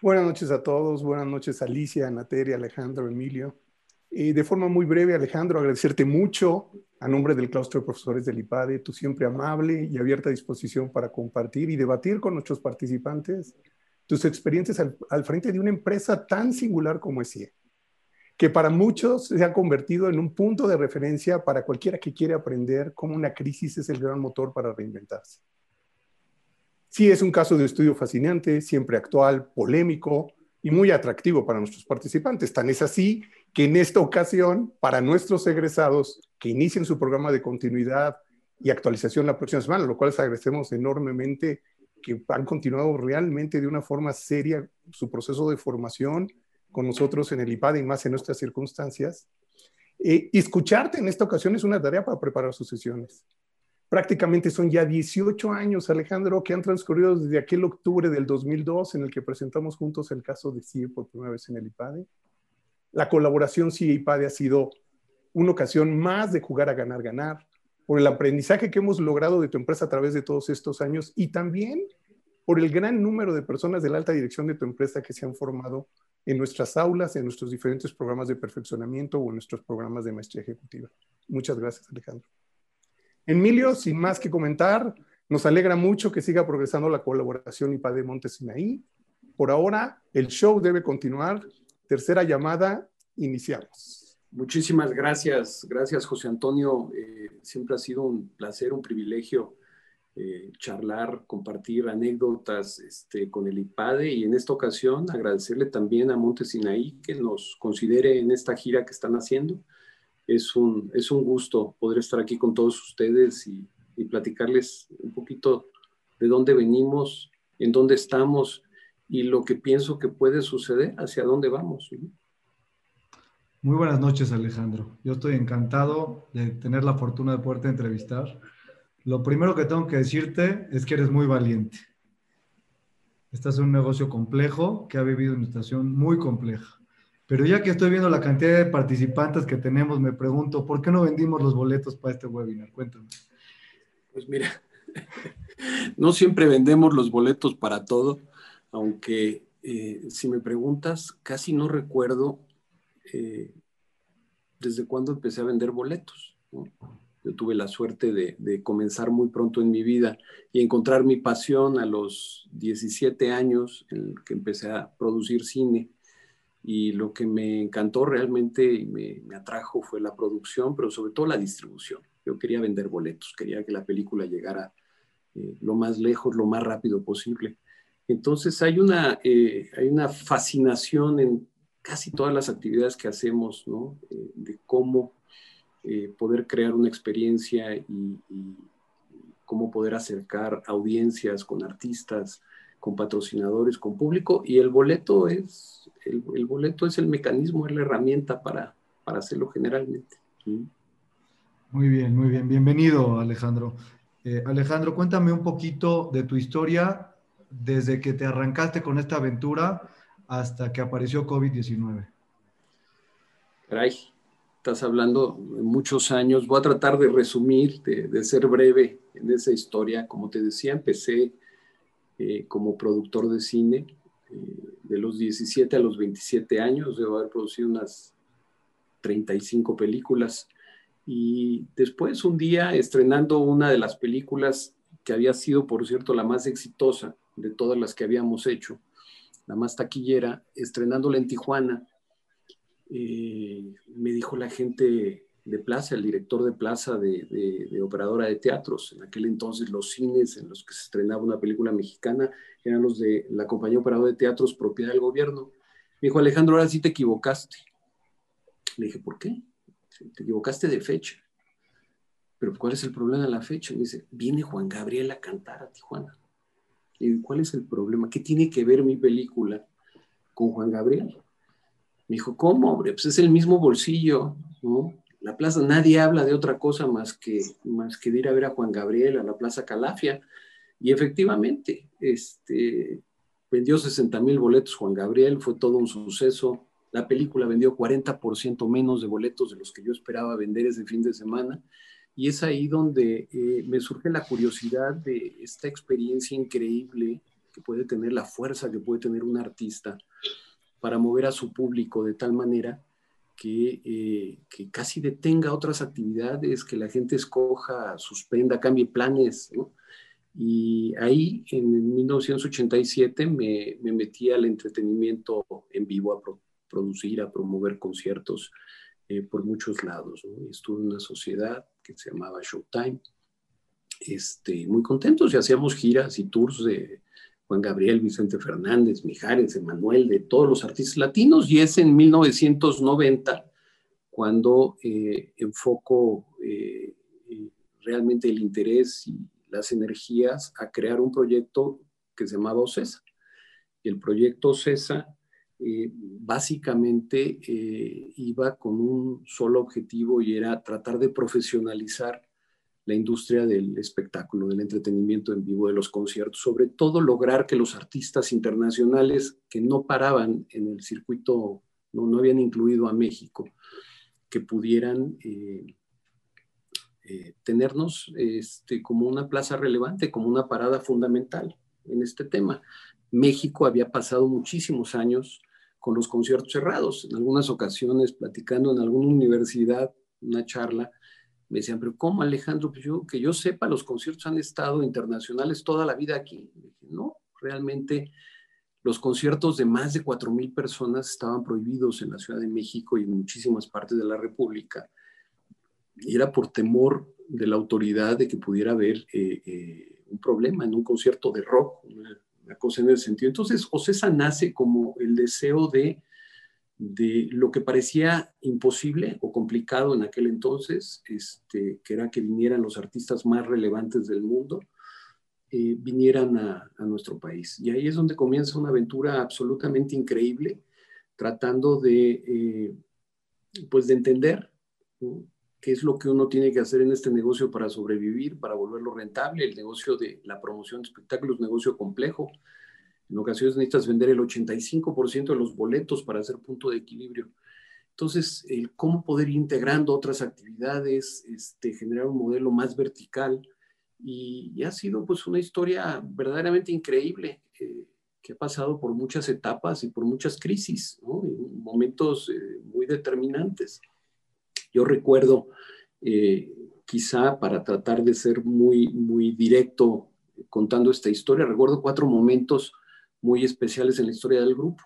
Buenas noches a todos, buenas noches Alicia, Nateria, Alejandro, Emilio. Y de forma muy breve, Alejandro, agradecerte mucho a nombre del claustro de profesores del IPADE, tú siempre amable y abierta disposición para compartir y debatir con nuestros participantes tus experiencias al, al frente de una empresa tan singular como es CIE, que para muchos se ha convertido en un punto de referencia para cualquiera que quiere aprender cómo una crisis es el gran motor para reinventarse. Sí, es un caso de estudio fascinante, siempre actual, polémico y muy atractivo para nuestros participantes. Tan es así que en esta ocasión, para nuestros egresados que inicien su programa de continuidad y actualización la próxima semana, lo cual les agradecemos enormemente que han continuado realmente de una forma seria su proceso de formación con nosotros en el IPAD y más en nuestras circunstancias. Eh, escucharte en esta ocasión es una tarea para preparar sus sesiones. Prácticamente son ya 18 años, Alejandro, que han transcurrido desde aquel octubre del 2002 en el que presentamos juntos el caso de CIE por primera vez en el IPADE. La colaboración CIE-IPADE ha sido una ocasión más de jugar a ganar, ganar, por el aprendizaje que hemos logrado de tu empresa a través de todos estos años y también por el gran número de personas de la alta dirección de tu empresa que se han formado en nuestras aulas, en nuestros diferentes programas de perfeccionamiento o en nuestros programas de maestría ejecutiva. Muchas gracias, Alejandro. Emilio, sin más que comentar, nos alegra mucho que siga progresando la colaboración IPADE Montesinaí. Por ahora, el show debe continuar. Tercera llamada, iniciamos. Muchísimas gracias, gracias José Antonio. Eh, siempre ha sido un placer, un privilegio eh, charlar, compartir anécdotas este, con el IPADE y en esta ocasión agradecerle también a Montesinaí que nos considere en esta gira que están haciendo es un, es un gusto poder estar aquí con todos ustedes y, platicarles un poquito de dónde venimos, en dónde estamos y lo que pienso que puede suceder, hacia dónde vamos. Muy buenas noches, Alejandro. Yo estoy encantado de tener la fortuna de poderte entrevistar. Lo primero que tengo que decirte es que eres muy valiente. Estás en un negocio complejo que ha vivido una situación muy compleja. Pero ya que estoy viendo la cantidad de participantes que tenemos, me pregunto, ¿por qué no vendimos los boletos para este webinar? Cuéntame. Pues mira, no siempre vendemos los boletos para todo, aunque eh, si me preguntas, casi no recuerdo eh, desde cuándo empecé a vender boletos. Yo tuve la suerte de, de, comenzar muy pronto en mi vida y encontrar mi pasión a los 17 años en que empecé a producir cine y lo que me encantó realmente y me, atrajo fue la producción, pero sobre todo la distribución. Yo quería vender boletos, quería que la película llegara eh, lo más lejos, lo más rápido posible. Entonces hay una, eh, hay una fascinación en casi todas las actividades que hacemos, ¿no? Eh, de cómo poder crear una experiencia y, y, cómo poder acercar audiencias con artistas, con patrocinadores, con público, y el boleto es, el, boleto es el mecanismo, es la herramienta para, para hacerlo generalmente. Muy bien, muy bien. Bienvenido, Alejandro. Eh, Alejandro, cuéntame un poquito de tu historia desde que te arrancaste con esta aventura hasta que apareció COVID-19. Caray, estás hablando de muchos años. Voy a tratar de resumir, de, de ser breve en esa historia. Como te decía, empecé eh, como productor de cine. Eh, de los 17 a los 27 años, debo haber producido unas 35 películas. Y después, un día, estrenando una de las películas que había sido, por cierto, la más exitosa de todas las que habíamos hecho, la más taquillera, estrenándola en Tijuana, eh, me dijo la gente, de plaza, el director de plaza de, operadora de teatros. En aquel entonces los cines en los que se estrenaba una película mexicana eran los de la compañía operadora de teatros propiedad del gobierno. Me dijo, Alejandro, ahora sí te equivocaste. Le dije, ¿por qué? Te equivocaste de fecha. Pero ¿cuál es el problema de la fecha? Me dice, viene Juan Gabriel a cantar a Tijuana. Y ¿cuál es el problema? ¿Qué tiene que ver mi película con Juan Gabriel? Me dijo, ¿cómo, hombre? Pues es el mismo bolsillo, ¿no? La plaza, nadie habla de otra cosa más que, más que de ir a ver a Juan Gabriel a la Plaza Calafia. Y efectivamente, este, vendió 60 mil boletos Juan Gabriel, fue todo un suceso. La película vendió 40% menos de boletos de los que yo esperaba vender ese fin de semana. Y es ahí donde eh, me surge la curiosidad de esta experiencia increíble que puede tener, la fuerza que puede tener un artista para mover a su público de tal manera que, eh, que, casi detenga otras actividades, que la gente escoja, suspenda, cambie planes. Y ahí, en 1987, me, me, metí al entretenimiento en vivo, a producir, a promover conciertos eh, por muchos lados. Estuve en una sociedad que se llamaba Showtime, este, muy contentos y hacíamos giras y tours de Juan Gabriel, Vicente Fernández, Mijares, Emanuel, de todos los artistas latinos, y es en 1990 cuando eh, enfoco eh, realmente el interés y las energías a crear un proyecto que se llamaba OCESA. El proyecto OCESA eh, básicamente iba con un solo objetivo y era tratar de profesionalizar la industria del espectáculo, del entretenimiento en vivo, de los conciertos, sobre todo lograr que los artistas internacionales que no paraban en el circuito, no, no habían incluido a México, que pudieran eh, eh, tenernos este, como una plaza relevante, como una parada fundamental en este tema. México había pasado muchísimos años con los conciertos cerrados. En algunas ocasiones, platicando en alguna universidad, una charla, me decían, pero ¿cómo Alejandro? Pues que yo sepa, los conciertos han estado internacionales toda la vida aquí. no, realmente los conciertos de más de 4.000 personas estaban prohibidos en la Ciudad de México y en muchísimas partes de la República. Y era por temor de la autoridad de que pudiera haber eh, eh, un problema en un concierto de rock, una, una cosa en ese sentido. Entonces, Ocesa nace como el deseo de de lo que parecía imposible o complicado en aquel entonces, este, que era que vinieran los artistas más relevantes del mundo, eh, vinieran a, nuestro país. Y ahí es donde comienza una aventura absolutamente increíble, tratando de, eh, pues de entender qué es lo que uno tiene que hacer en este negocio para sobrevivir, para volverlo rentable. El negocio de la promoción de espectáculos negocio complejo, en ocasiones necesitas vender el 85% de los boletos para hacer punto de equilibrio. Entonces, el cómo poder ir integrando otras actividades, este, generar un modelo más vertical. Y, ha sido pues una historia verdaderamente increíble eh, que ha pasado por muchas etapas y por muchas crisis, ¿no? momentos eh, muy determinantes. Yo recuerdo, eh, quizá para tratar de ser muy, muy directo contando esta historia, recuerdo cuatro momentos muy especiales en la historia del grupo.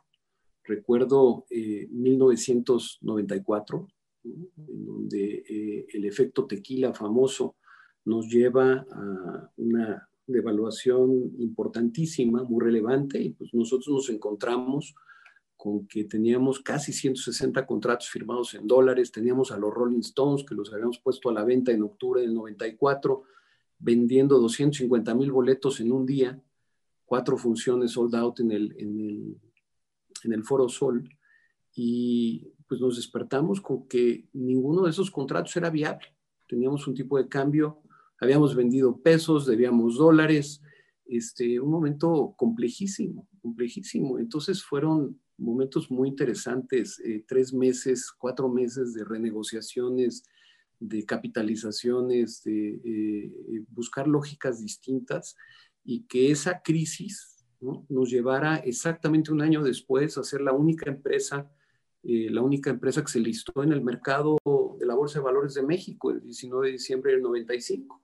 Recuerdo 1994, eh, donde eh, el efecto tequila famoso nos lleva a una devaluación importantísima, muy relevante, y pues nosotros nos encontramos con que teníamos casi 160 contratos firmados en dólares, teníamos a los Rolling Stones que los habíamos puesto a la venta en octubre del 94, vendiendo 250 mil boletos en un día, cuatro funciones sold out en el, en el, en el Foro Sol y pues nos despertamos con que ninguno de esos contratos era viable. Teníamos un tipo de cambio, habíamos vendido pesos, debíamos dólares, este, un momento complejísimo, complejísimo. Entonces fueron momentos muy interesantes, eh, tres meses, cuatro meses de renegociaciones, de capitalizaciones, de eh, buscar lógicas distintas y que esa crisis nos llevara exactamente un año después a ser la única empresa, eh, la única empresa que se listó en el mercado de la Bolsa de Valores de México el 19 de diciembre del 95.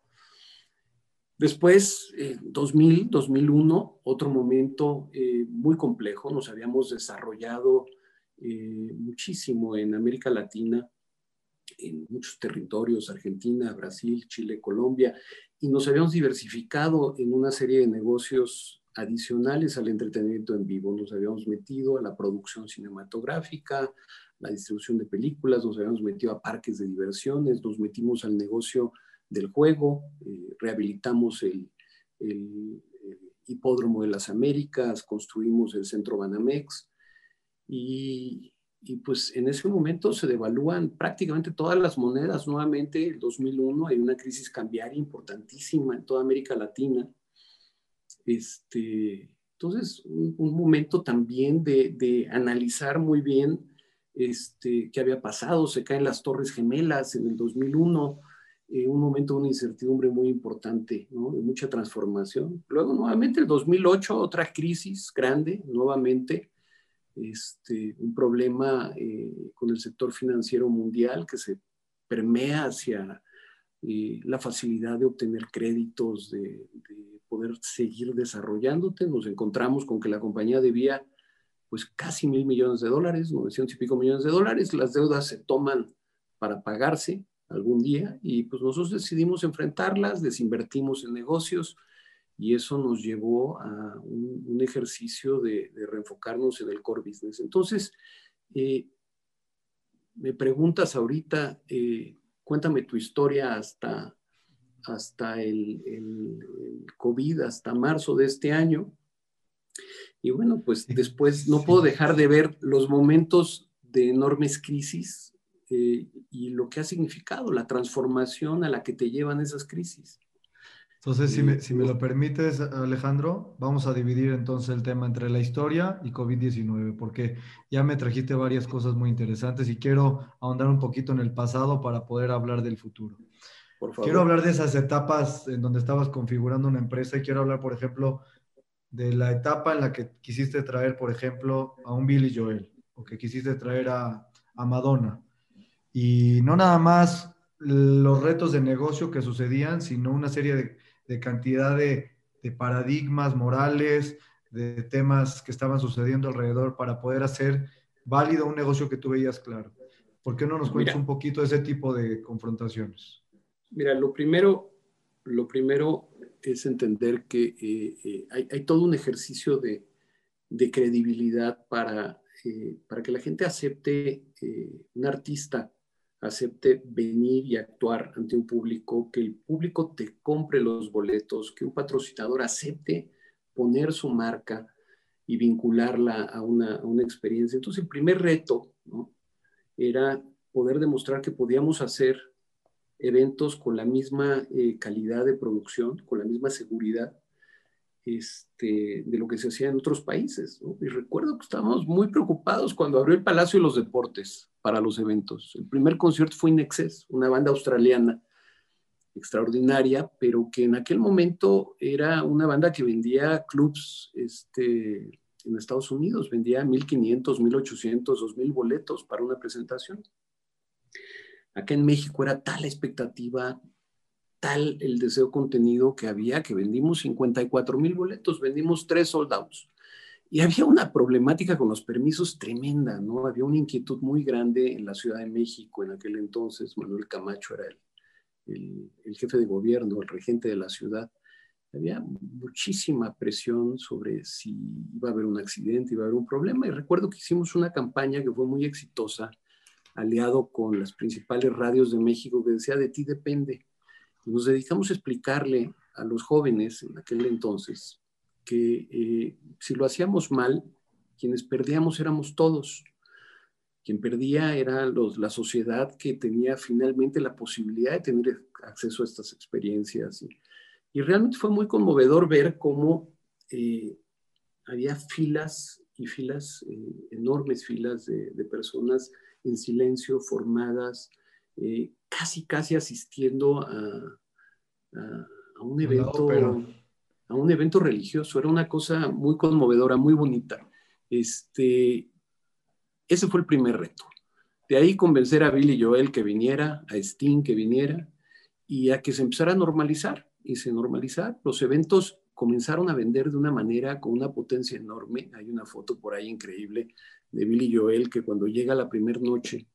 Después, eh, 2000, 2001, otro momento eh, muy complejo, nos habíamos desarrollado eh, muchísimo en América Latina, en muchos territorios, Argentina, Brasil, Chile, Colombia, y nos habíamos diversificado en una serie de negocios adicionales al entretenimiento en vivo. Nos habíamos metido a la producción cinematográfica, la distribución de películas, nos habíamos metido a parques de diversiones, nos metimos al negocio del juego, eh, rehabilitamos el, el, hipódromo de las Américas, construimos el centro Banamex y, y pues en ese momento se devalúan prácticamente todas las monedas. Nuevamente, el 2001 hay una crisis cambiaria importantísima en toda América Latina. Este, entonces, un, momento también de, de, analizar muy bien este, qué había pasado. Se caen las Torres Gemelas en el 2001. eh, un momento de una incertidumbre muy importante, ¿no? de mucha transformación. Luego, nuevamente, el 2008, otra crisis grande, nuevamente, este, un problema eh, con el sector financiero mundial que se permea hacia eh, la facilidad de obtener créditos, de, de, poder seguir desarrollándote. Nos encontramos con que la compañía debía pues casi mil millones de dólares, 900 y pico millones de dólares. Las deudas se toman para pagarse algún día y pues nosotros decidimos enfrentarlas, desinvertimos en negocios y eso nos llevó a un, ejercicio de, reenfocarnos en el core business. Entonces, eh, me preguntas ahorita, eh, cuéntame tu historia hasta, hasta el, el, COVID, hasta marzo de este año. Y bueno, pues después no puedo dejar de ver los momentos de enormes crisis eh, y lo que ha significado, la transformación a la que te llevan esas crisis. Entonces, si me, si me, lo permites, Alejandro, vamos a dividir entonces el tema entre la historia y COVID-19, porque ya me trajiste varias cosas muy interesantes y quiero ahondar un poquito en el pasado para poder hablar del futuro. Por favor. Quiero hablar de esas etapas en donde estabas configurando una empresa y quiero hablar, por ejemplo, de la etapa en la que quisiste traer, por ejemplo, a un Billy Joel o que quisiste traer a, a Madonna y no nada más los retos de negocio que sucedían, sino una serie de, cantidad de, paradigmas morales, de temas que estaban sucediendo alrededor para poder hacer válido un negocio que tú veías claro. ¿Por qué no nos cuentas un poquito de ese tipo de confrontaciones? Mira, lo primero, lo primero es entender que eh, eh, hay, todo un ejercicio de, credibilidad para, eh, para que la gente acepte un artista acepte venir y actuar ante un público, que el público te compre los boletos, que un patrocinador acepte poner su marca y vincularla a una, experiencia. Entonces, el primer reto era poder demostrar que podíamos hacer eventos con la misma eh, calidad de producción, con la misma seguridad este, de lo que se hacía en otros países. Y recuerdo que estábamos muy preocupados cuando abrió el Palacio de los Deportes para los eventos. El primer concierto fue Inexcess, una banda australiana extraordinaria, pero que en aquel momento era una banda que vendía clubs este, en Estados Unidos, vendía 1.500, 1.800, 2.000 boletos para una presentación. Acá en México era tal la expectativa, tal el deseo contenido que había que vendimos 54 mil boletos, vendimos tres soldados. Y había una problemática con los permisos tremenda, ¿no? Había una inquietud muy grande en la Ciudad de México en aquel entonces. Manuel Camacho era el, el, jefe de gobierno, el regente de la ciudad. Había muchísima presión sobre si iba a haber un accidente, iba a haber un problema. Y recuerdo que hicimos una campaña que fue muy exitosa, aliado con las principales radios de México, que decía, de ti depende nos dedicamos a explicarle a los jóvenes en aquel entonces que eh, si lo hacíamos mal, quienes perdíamos éramos todos. Quien perdía era los, la sociedad que tenía finalmente la posibilidad de tener acceso a estas experiencias. Y, realmente fue muy conmovedor ver cómo eh, había filas y filas, eh, enormes filas de, de, personas en silencio, formadas, casi, casi asistiendo a, a, un evento, a un evento religioso. Era una cosa muy conmovedora, muy bonita. Este, ese fue el primer reto. De ahí convencer a Billy Joel que viniera, a Sting que viniera y a que se empezara a normalizar. Y se normalizar. Los eventos comenzaron a vender de una manera con una potencia enorme. Hay una foto por ahí increíble de Billy Joel que cuando llega la primera noche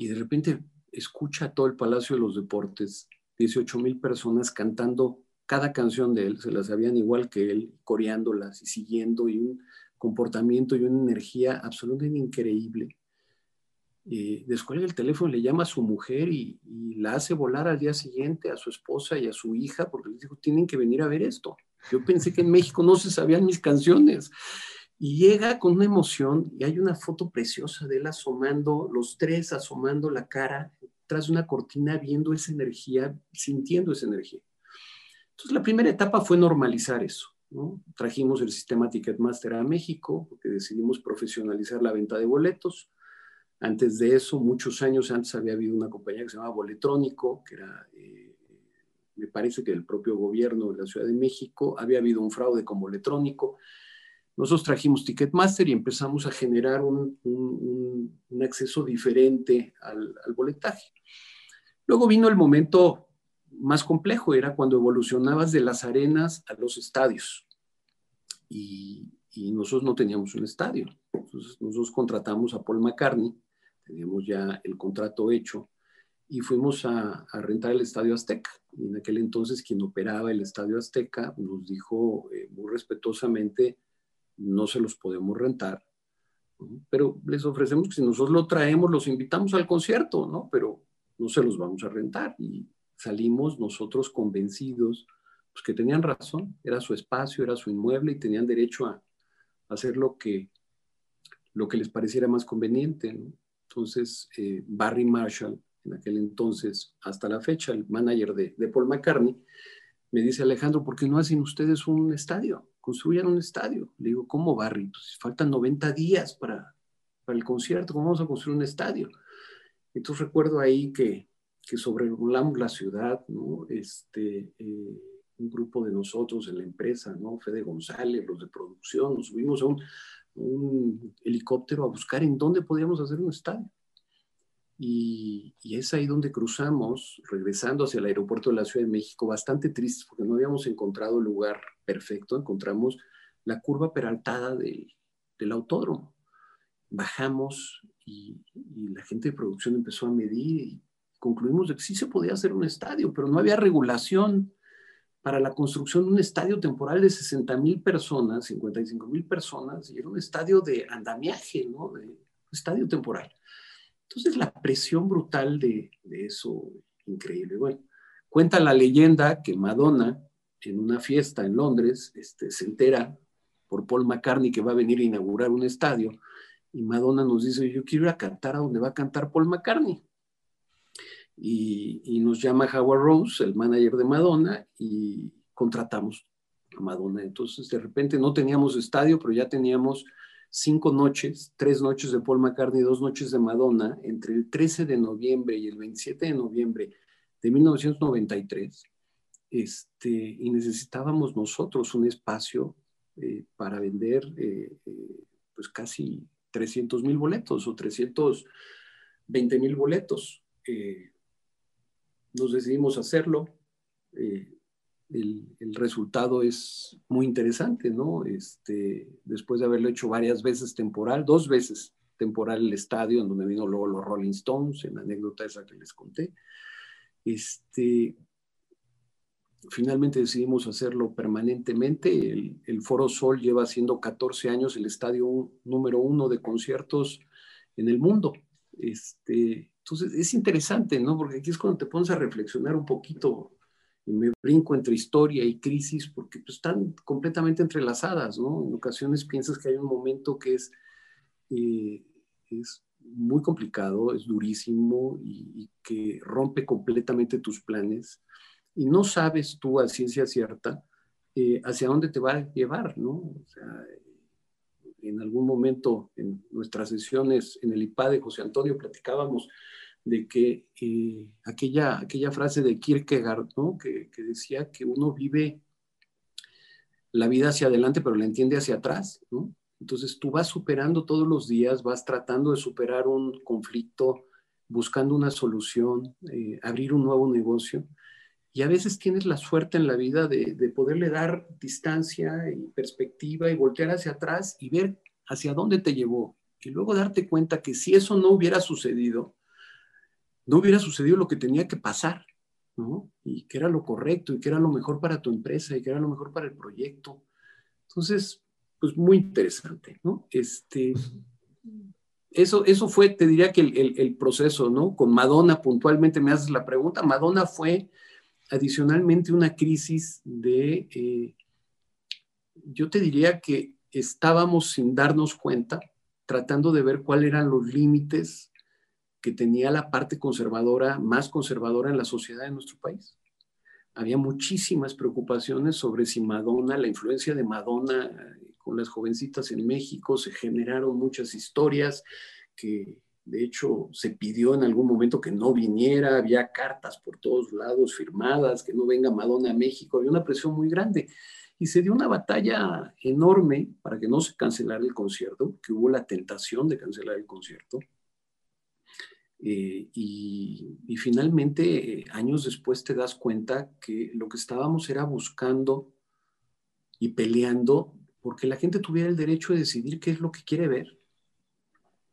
y de repente escucha todo el Palacio de los Deportes 18 mil personas cantando cada canción de él, se las sabían igual que él, coreándolas y siguiendo, y un comportamiento y una energía absolutamente increíble. Eh, descuelga el teléfono, le llama a su mujer y, la hace volar al día siguiente a su esposa y a su hija porque les dijo, tienen que venir a ver esto. Yo pensé que en México no se sabían mis canciones. Y llega con una emoción y hay una foto preciosa de él asomando, los tres asomando la cara tras una cortina viendo esa energía, sintiendo esa energía. Entonces, la primera etapa fue normalizar eso. ¿no? Trajimos el sistema Ticketmaster a México, porque decidimos profesionalizar la venta de boletos. Antes de eso, muchos años antes había habido una compañía que se llamaba Boletrónico, que era, eh, me parece que el propio gobierno de la Ciudad de México, había habido un fraude con Boletrónico. Nosotros trajimos Ticketmaster y empezamos a generar un, acceso diferente al, al boletaje. Luego vino el momento más complejo, era cuando evolucionabas de las arenas a los estadios. Y, nosotros no teníamos un estadio. Entonces nosotros contratamos a Paul McCartney, teníamos ya el contrato hecho, y fuimos a, rentar el Estadio Azteca. Y en aquel entonces quien operaba el Estadio Azteca nos dijo eh, muy respetuosamente, no se los podemos rentar, pero les ofrecemos que si nosotros lo traemos, los invitamos al concierto, ¿no? Pero no se los vamos a rentar. Y salimos nosotros convencidos pues, que tenían razón, era su espacio, era su inmueble y tenían derecho a, hacer lo que, lo que les pareciera más conveniente. Entonces, eh, Barry Marshall, en aquel entonces, hasta la fecha, el manager de, Paul McCartney, me dice, Alejandro, ¿por qué no hacen ustedes un estadio? Construyan un estadio. Le digo, ¿cómo Barry? Pues faltan 90 días para, para el concierto, ¿cómo vamos a construir un estadio? Entonces recuerdo ahí que que sobrevolamos la ciudad, ¿no? Este, eh, un grupo de nosotros en la empresa, ¿no? Fede González, los de producción, nos subimos a un, helicóptero a buscar en dónde podíamos hacer un estadio. Y, y, es ahí donde cruzamos, regresando hacia el aeropuerto de la Ciudad de México, bastante tristes porque no habíamos encontrado el lugar perfecto, encontramos la curva peraltada del, del autódromo. Bajamos y, y, la gente de producción empezó a medir y concluimos de que sí se podía hacer un estadio, pero no había regulación para la construcción de un estadio temporal de 60 mil personas, 55 mil personas, y era un estadio de andamiaje, ¿no? De, estadio temporal. Entonces la presión brutal de, eso, increíble. Bueno, cuenta la leyenda que Madonna, en una fiesta en Londres, este, se entera por Paul McCartney que va a venir a inaugurar un estadio, y Madonna nos dice, yo quiero a cantar a donde va a cantar Paul McCartney y, nos llama Howard Rose, el manager de Madonna, y contratamos a Madonna. Entonces, de repente no teníamos estadio, pero ya teníamos cinco noches, tres noches de Paul McCartney, dos noches de Madonna, entre el 13 de noviembre y el 27 de noviembre de 1993. Este, y necesitábamos nosotros un espacio eh, para vender eh, eh, pues casi 300 mil boletos o 320 mil boletos nos decidimos hacerlo. El, resultado es muy interesante, ¿no? Este, después de haberlo hecho varias veces temporal, dos veces temporal el estadio, en donde vino luego los Rolling Stones, en la anécdota esa que les conté, este, finalmente decidimos hacerlo permanentemente. El, el, Foro Sol lleva siendo 14 años el estadio número uno de conciertos en el mundo. Este, entonces, es interesante, ¿no? Porque aquí es cuando te pones a reflexionar un poquito y me brinco entre historia y crisis porque pues, están completamente entrelazadas, ¿no? En ocasiones piensas que hay un momento que es, eh, es muy complicado, es durísimo y, que rompe completamente tus planes y no sabes tú a ciencia cierta eh, hacia dónde te va a llevar, ¿no? O sea, en algún momento en nuestras sesiones en el IPA de José Antonio platicábamos de que eh, aquella, aquella frase de Kierkegaard, ¿no? que, decía que uno vive la vida hacia adelante, pero la entiende hacia atrás. ¿no? Entonces tú vas superando todos los días, vas tratando de superar un conflicto, buscando una solución, eh, abrir un nuevo negocio. Y a veces tienes la suerte en la vida de, de, poderle dar distancia y perspectiva y voltear hacia atrás y ver hacia dónde te llevó. Y luego darte cuenta que si eso no hubiera sucedido, no hubiera sucedido lo que tenía que pasar, ¿no? Y que era lo correcto y que era lo mejor para tu empresa y que era lo mejor para el proyecto. Entonces, pues muy interesante, ¿no? Este, eso, eso fue, te diría que el, proceso, ¿no? Con Madonna puntualmente me haces la pregunta. Madonna fue adicionalmente una crisis de, eh, yo te diría que estábamos sin darnos cuenta, tratando de ver cuáles eran los límites que tenía la parte conservadora, más conservadora en la sociedad de nuestro país. Había muchísimas preocupaciones sobre si Madonna, la influencia de Madonna eh, con las jovencitas en México, se generaron muchas historias que de hecho, se pidió en algún momento que no viniera, había cartas por todos lados firmadas, que no venga Madonna a México, había una presión muy grande. Y se dio una batalla enorme para que no se cancelara el concierto, que hubo la tentación de cancelar el concierto. Eh, y, finalmente, años después te das cuenta que lo que estábamos era buscando y peleando porque la gente tuviera el derecho de decidir qué es lo que quiere ver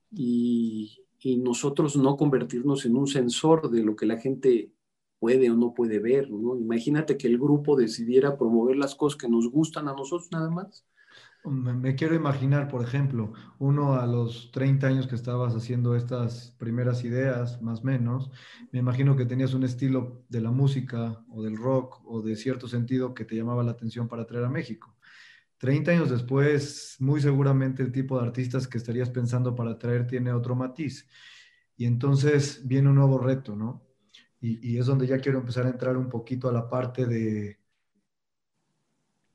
y, y nosotros no convertirnos en un sensor de lo que la gente puede o no puede ver. ¿no? Imagínate que el grupo decidiera promover las cosas que nos gustan a nosotros nada más. Me, quiero imaginar, por ejemplo, uno a los 30 años que estabas haciendo estas primeras ideas, más o menos, me imagino que tenías un estilo de la música o del rock o de cierto sentido que te llamaba la atención para traer a México. 30 años después, muy seguramente el tipo de artistas que estarías pensando para traer tiene otro matiz. Y entonces viene un nuevo reto, ¿no? Y, y es donde ya quiero empezar a entrar un poquito a la parte de,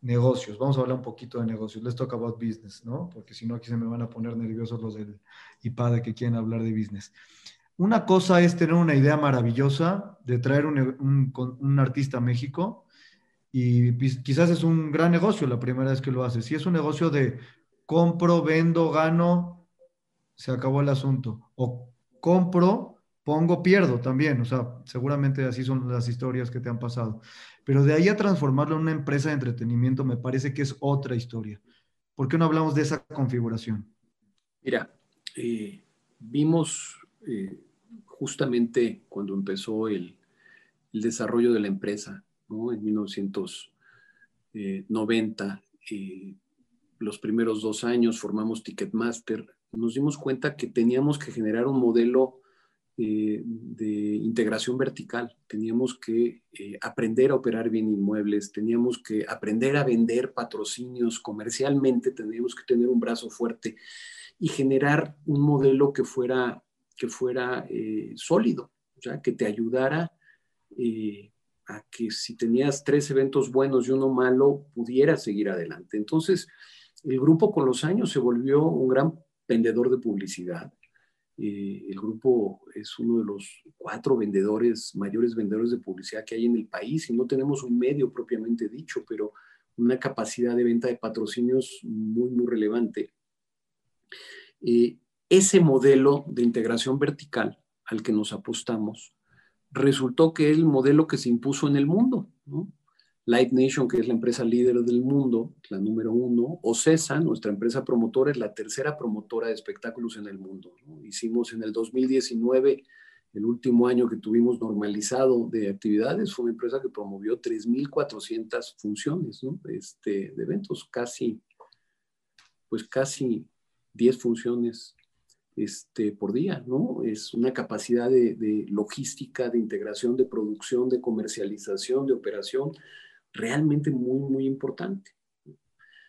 negocios. Vamos a hablar un poquito de negocios. Let's talk about business, ¿no? Porque si no, aquí se me van a poner nerviosos los del IPADE que quieren hablar de business. Una cosa es tener una idea maravillosa de traer un, un, artista a México y quizás es un gran negocio la primera vez que lo haces. Si es un negocio de compro, vendo, gano, se acabó el asunto. O compro, pongo, pierdo también. O sea, seguramente así son las historias que te han pasado. Pero de ahí a transformarlo en una empresa de entretenimiento me parece que es otra historia. ¿Por qué no hablamos de esa configuración? Mira, eh, vimos eh, justamente cuando empezó el, desarrollo de la empresa, ¿no? en 1990, eh, los primeros dos años formamos Ticketmaster, nos dimos cuenta que teníamos que generar un modelo eh, de integración vertical. Teníamos que eh, aprender a operar bien inmuebles, teníamos que aprender a vender patrocinios comercialmente, teníamos que tener un brazo fuerte y generar un modelo que fuera, que fuera eh, sólido, que te ayudara a que si tenías tres eventos buenos y uno malo, pudieras seguir adelante. Entonces, el grupo con los años se volvió un gran vendedor de publicidad eh, el grupo es uno de los cuatro vendedores, mayores vendedores de publicidad que hay en el país y no tenemos un medio propiamente dicho, pero una capacidad de venta de patrocinios muy, muy relevante. Eh, ese modelo de integración vertical al que nos apostamos resultó que es el modelo que se impuso en el mundo. ¿no? Live Nation, que es la empresa líder del mundo, la número uno, o CESA, nuestra empresa promotora, es la tercera promotora de espectáculos en el mundo. Hicimos en el 2019, el último año que tuvimos normalizado de actividades, fue una empresa que promovió 3.400 funciones este, de eventos, casi, pues casi 10 funciones este, por día, ¿no? Es una capacidad de, de, logística, de integración, de producción, de comercialización, de operación realmente muy, muy importante.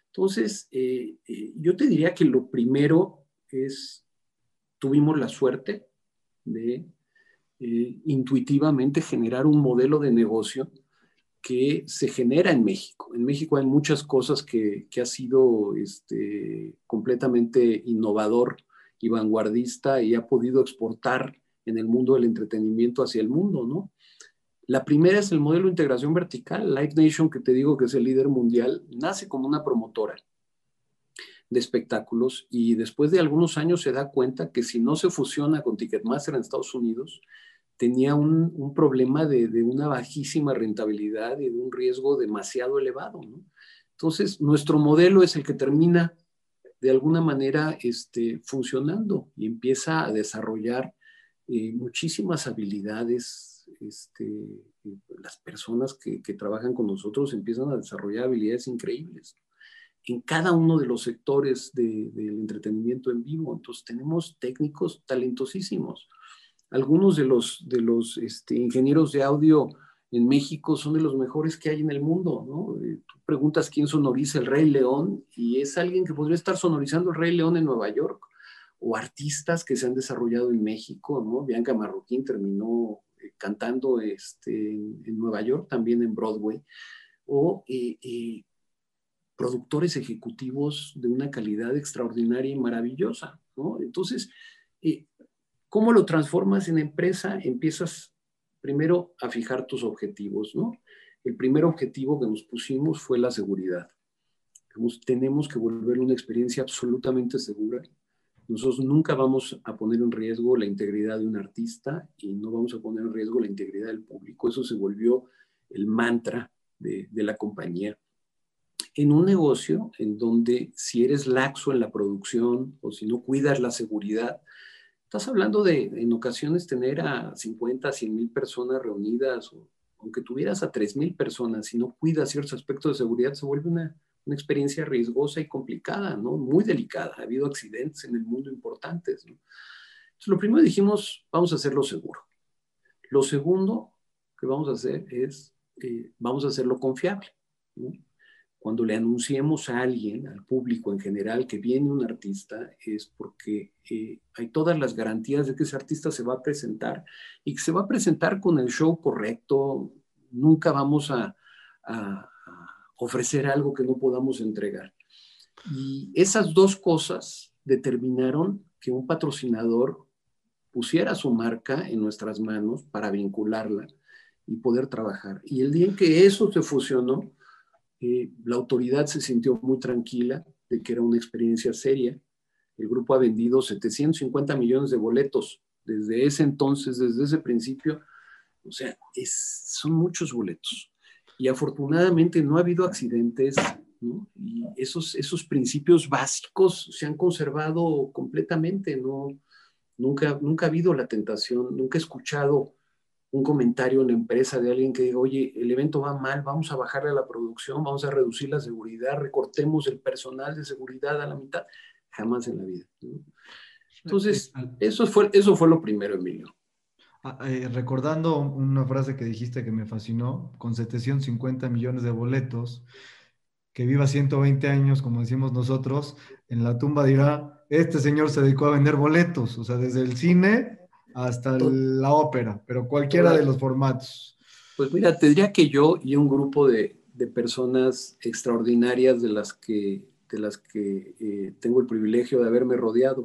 Entonces, eh, eh, yo te diría que lo primero es, tuvimos la suerte de eh, intuitivamente generar un modelo de negocio que se genera en México. En México hay muchas cosas que, que ha sido este, completamente innovador y vanguardista y ha podido exportar en el mundo del entretenimiento hacia el mundo, ¿no? La primera es el modelo de integración vertical. Live Nation, que te digo que es el líder mundial, nace como una promotora de espectáculos y después de algunos años se da cuenta que si no se fusiona con Ticketmaster en Estados Unidos, tenía un, problema de, una bajísima rentabilidad y de un riesgo demasiado elevado. Entonces, nuestro modelo es el que termina de alguna manera este, funcionando y empieza a desarrollar eh, muchísimas habilidades este, las personas que, trabajan con nosotros empiezan a desarrollar habilidades increíbles en cada uno de los sectores del entretenimiento en vivo. Entonces tenemos técnicos talentosísimos. Algunos de los, de los este, ingenieros de audio en México son de los mejores que hay en el mundo. ¿no? Eh, tú preguntas quién sonoriza el Rey León y es alguien que podría estar sonorizando el Rey León en Nueva York o artistas que se han desarrollado en México. ¿no? Bianca Marroquín terminó cantando este, en Nueva York, también en Broadway, o productores ejecutivos de una calidad extraordinaria y maravillosa. ¿no? Entonces, eh, ¿Cómo lo transformas en empresa? Empiezas primero a fijar tus objetivos, ¿no? El primer objetivo que nos pusimos fue la seguridad. tenemos que volver una experiencia absolutamente segura. Nosotros nunca vamos a poner en riesgo la integridad de un artista y no vamos a poner en riesgo la integridad del público. Eso se volvió el mantra de, de la compañía. En un negocio en donde si eres laxo en la producción o si no cuidas la seguridad, estás hablando de en ocasiones tener a 50, 100 mil personas reunidas o aunque tuvieras a 3.000 personas, si no cuidas ciertos aspectos de seguridad, se vuelve una, una, experiencia riesgosa y complicada, ¿no? Muy delicada. Ha habido accidentes en el mundo importantes, ¿no? Entonces, lo primero dijimos, vamos a hacerlo seguro. Lo segundo que vamos a hacer es, eh, vamos a hacerlo confiable, ¿no? Cuando le anunciemos a alguien, al público en general, que viene un artista, es porque eh, hay todas las garantías de que ese artista se va a presentar y que se va a presentar con el show correcto. Nunca vamos a, a ofrecer algo que no podamos entregar. Y esas dos cosas determinaron que un patrocinador pusiera su marca en nuestras manos para vincularla y poder trabajar. Y el día en que eso se fusionó, la autoridad se sintió muy tranquila de que era una experiencia seria. El grupo ha vendido 750 millones de boletos desde ese entonces, desde ese principio. O sea, son muchos boletos. Y afortunadamente no ha habido accidentes, Y esos, esos principios básicos se han conservado completamente, ¿no? Nunca, nunca ha habido la tentación, nunca he escuchado un comentario en la empresa de alguien que diga, oye, el evento va mal, vamos a bajarle a la producción, vamos a reducir la seguridad, recortemos el personal de seguridad a la mitad. Jamás en la vida. Entonces, eso fue, eso fue lo primero, Emilio. Ah, eh, recordando una frase que dijiste que me fascinó, con 750 millones de boletos, que viva 120 años, como decimos nosotros, en la tumba dirá, este señor se dedicó a vender boletos, o sea, desde el cine hasta la ópera, pero cualquiera de los formatos. Pues mira, te diría que yo y un grupo de, personas extraordinarias de las que, de las que eh, tengo el privilegio de haberme rodeado.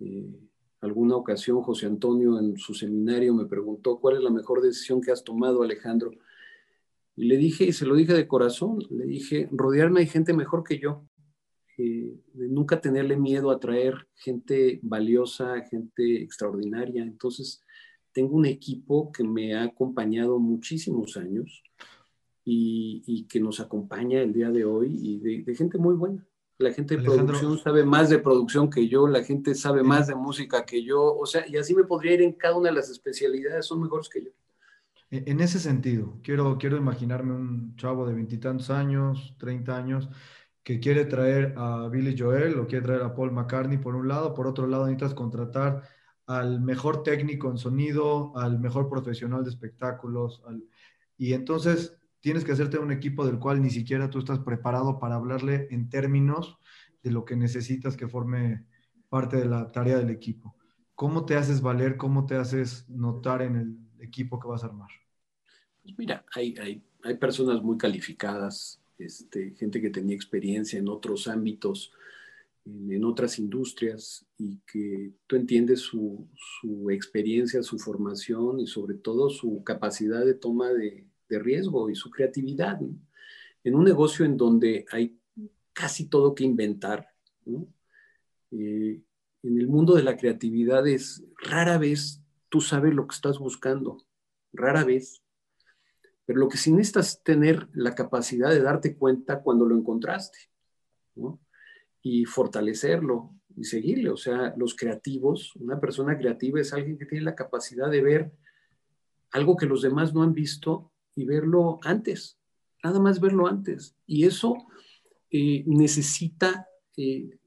Eh, alguna ocasión José Antonio en su seminario me preguntó cuál es la mejor decisión que has tomado, Alejandro. Y le dije, y se lo dije de corazón, le dije, rodearme de gente mejor que yo. Eh, nunca tenerle miedo a traer gente valiosa, gente extraordinaria. Entonces, tengo un equipo que me ha acompañado muchísimos años y, que nos acompaña el día de hoy y de, gente muy buena. La gente de producción sabe más de producción que yo, la gente sabe más de música que yo, o sea, y así me podría ir en cada una de las especialidades, son mejores que yo. E, en ese sentido, quiero, quiero imaginarme un chavo de veintitantos años, 30 años, que quiere traer a Billy Joel o quiere traer a Paul McCartney por un lado, por otro lado necesitas contratar al mejor técnico en sonido, al mejor profesional de espectáculos, y entonces tienes que hacerte un equipo del cual ni siquiera tú estás preparado para hablarle en términos de lo que necesitas que forme parte de la tarea del equipo. ¿Cómo te haces valer? ¿Cómo te haces notar en el equipo que vas a armar? Pues mira, hay, hay, hay personas muy calificadas este, gente que tenía experiencia en otros ámbitos, en, otras industrias, y que tú entiendes su, experiencia, su formación y sobre todo su capacidad de toma de, riesgo y su creatividad. En un negocio en donde hay casi todo que inventar, eh, en el mundo de la creatividad es rara vez tú sabes lo que estás buscando, rara vez. Pero lo que sí necesitas es tener la capacidad de darte cuenta cuando lo encontraste. Y fortalecerlo y seguirle. O sea, los creativos, una persona creativa es alguien que tiene la capacidad de ver algo que los demás no han visto y verlo antes, nada más verlo antes. Y eso eh, necesita eh,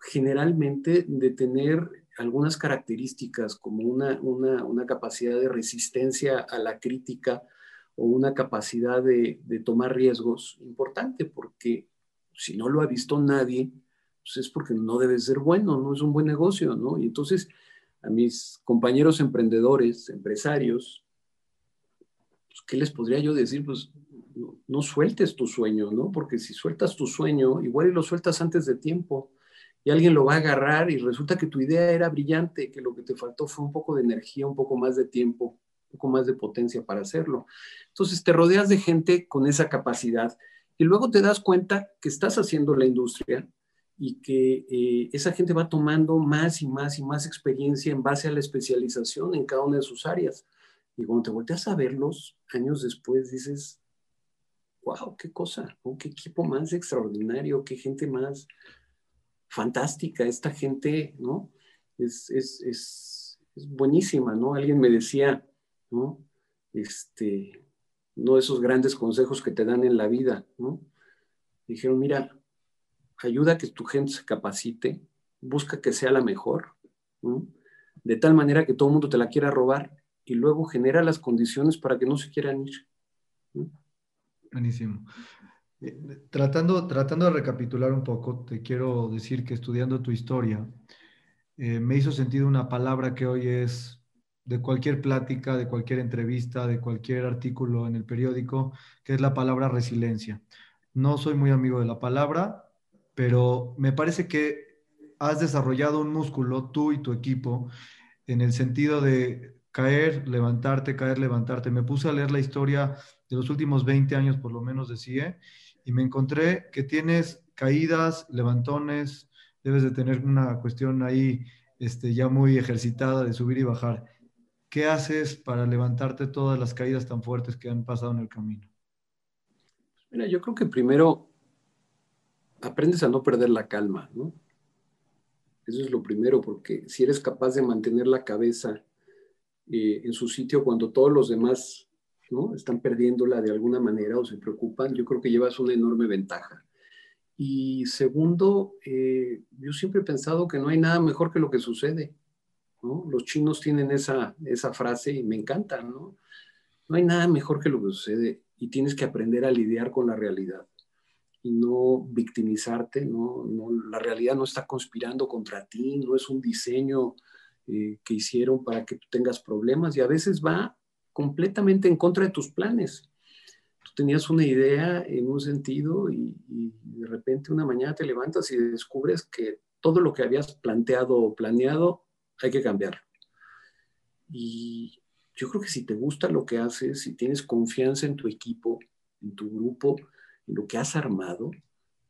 generalmente de tener algunas características como una, una, una, capacidad de resistencia a la crítica, o una capacidad de, tomar riesgos importante, porque si no lo ha visto nadie, pues es porque no debe ser bueno, no es un buen negocio, ¿no? Y entonces a mis compañeros emprendedores, empresarios, pues, ¿qué les podría yo decir? Pues no, sueltes tu sueño, ¿no? Porque si sueltas tu sueño, igual y lo sueltas antes de tiempo. y alguien lo va a agarrar y resulta que tu idea era brillante, que lo que te faltó fue un poco de energía, un poco más de tiempo, un poco más de potencia para hacerlo. Entonces te rodeas de gente con esa capacidad y luego te das cuenta que estás haciendo la industria y que eh, esa gente va tomando más y más y más experiencia en base a la especialización en cada una de sus áreas. Y cuando te volteas a verlos años después, dices, wow, qué cosa, qué equipo más extraordinario, qué gente más fantástica, esta gente, ¿no? Es, es, es, es buenísima, ¿no? Alguien me decía, ¿no? Este, no esos grandes consejos que te dan en la vida, ¿no? Dijeron, mira, ayuda a que tu gente se capacite, busca que sea la mejor, de tal manera que todo el mundo te la quiera robar y luego genera las condiciones para que no se quieran ir. Buenísimo. Eh, tratando, tratando de recapitular un poco, te quiero decir que estudiando tu historia, eh, me hizo sentido una palabra que hoy es de cualquier plática, de cualquier entrevista, de cualquier artículo en el periódico, que es la palabra resiliencia. No soy muy amigo de la palabra, pero me parece que has desarrollado un músculo, tú y tu equipo, en el sentido de caer, levantarte, caer, levantarte. Me puse a leer la historia de los últimos 20 años, por lo menos, de CIE, y me encontré que tienes caídas, levantones, debes de tener una cuestión ahí este, ya muy ejercitada de subir y bajar. ¿Qué haces para levantarte todas las caídas tan fuertes que han pasado en el camino? Mira, yo creo que primero aprendes a no perder la calma, ¿no? Eso es lo primero, porque si eres capaz de mantener la cabeza eh, en su sitio cuando todos los demás ¿no? están perdiéndola de alguna manera o se preocupan, yo creo que llevas una enorme ventaja. Y segundo, eh, yo siempre he pensado que no hay nada mejor que lo que sucede. ¿no? Los chinos tienen esa, esa frase y me encanta. ¿no? no hay nada mejor que lo que sucede y tienes que aprender a lidiar con la realidad y no victimizarte. ¿no? no la realidad no está conspirando contra ti, no es un diseño eh, que hicieron para que tú tengas problemas y a veces va completamente en contra de tus planes. Tú tenías una idea en un sentido y, de repente una mañana te levantas y descubres que todo lo que habías planteado o planeado hay que cambiar. Y yo creo que si te gusta lo que haces, si tienes confianza en tu equipo, en tu grupo, en lo que has armado,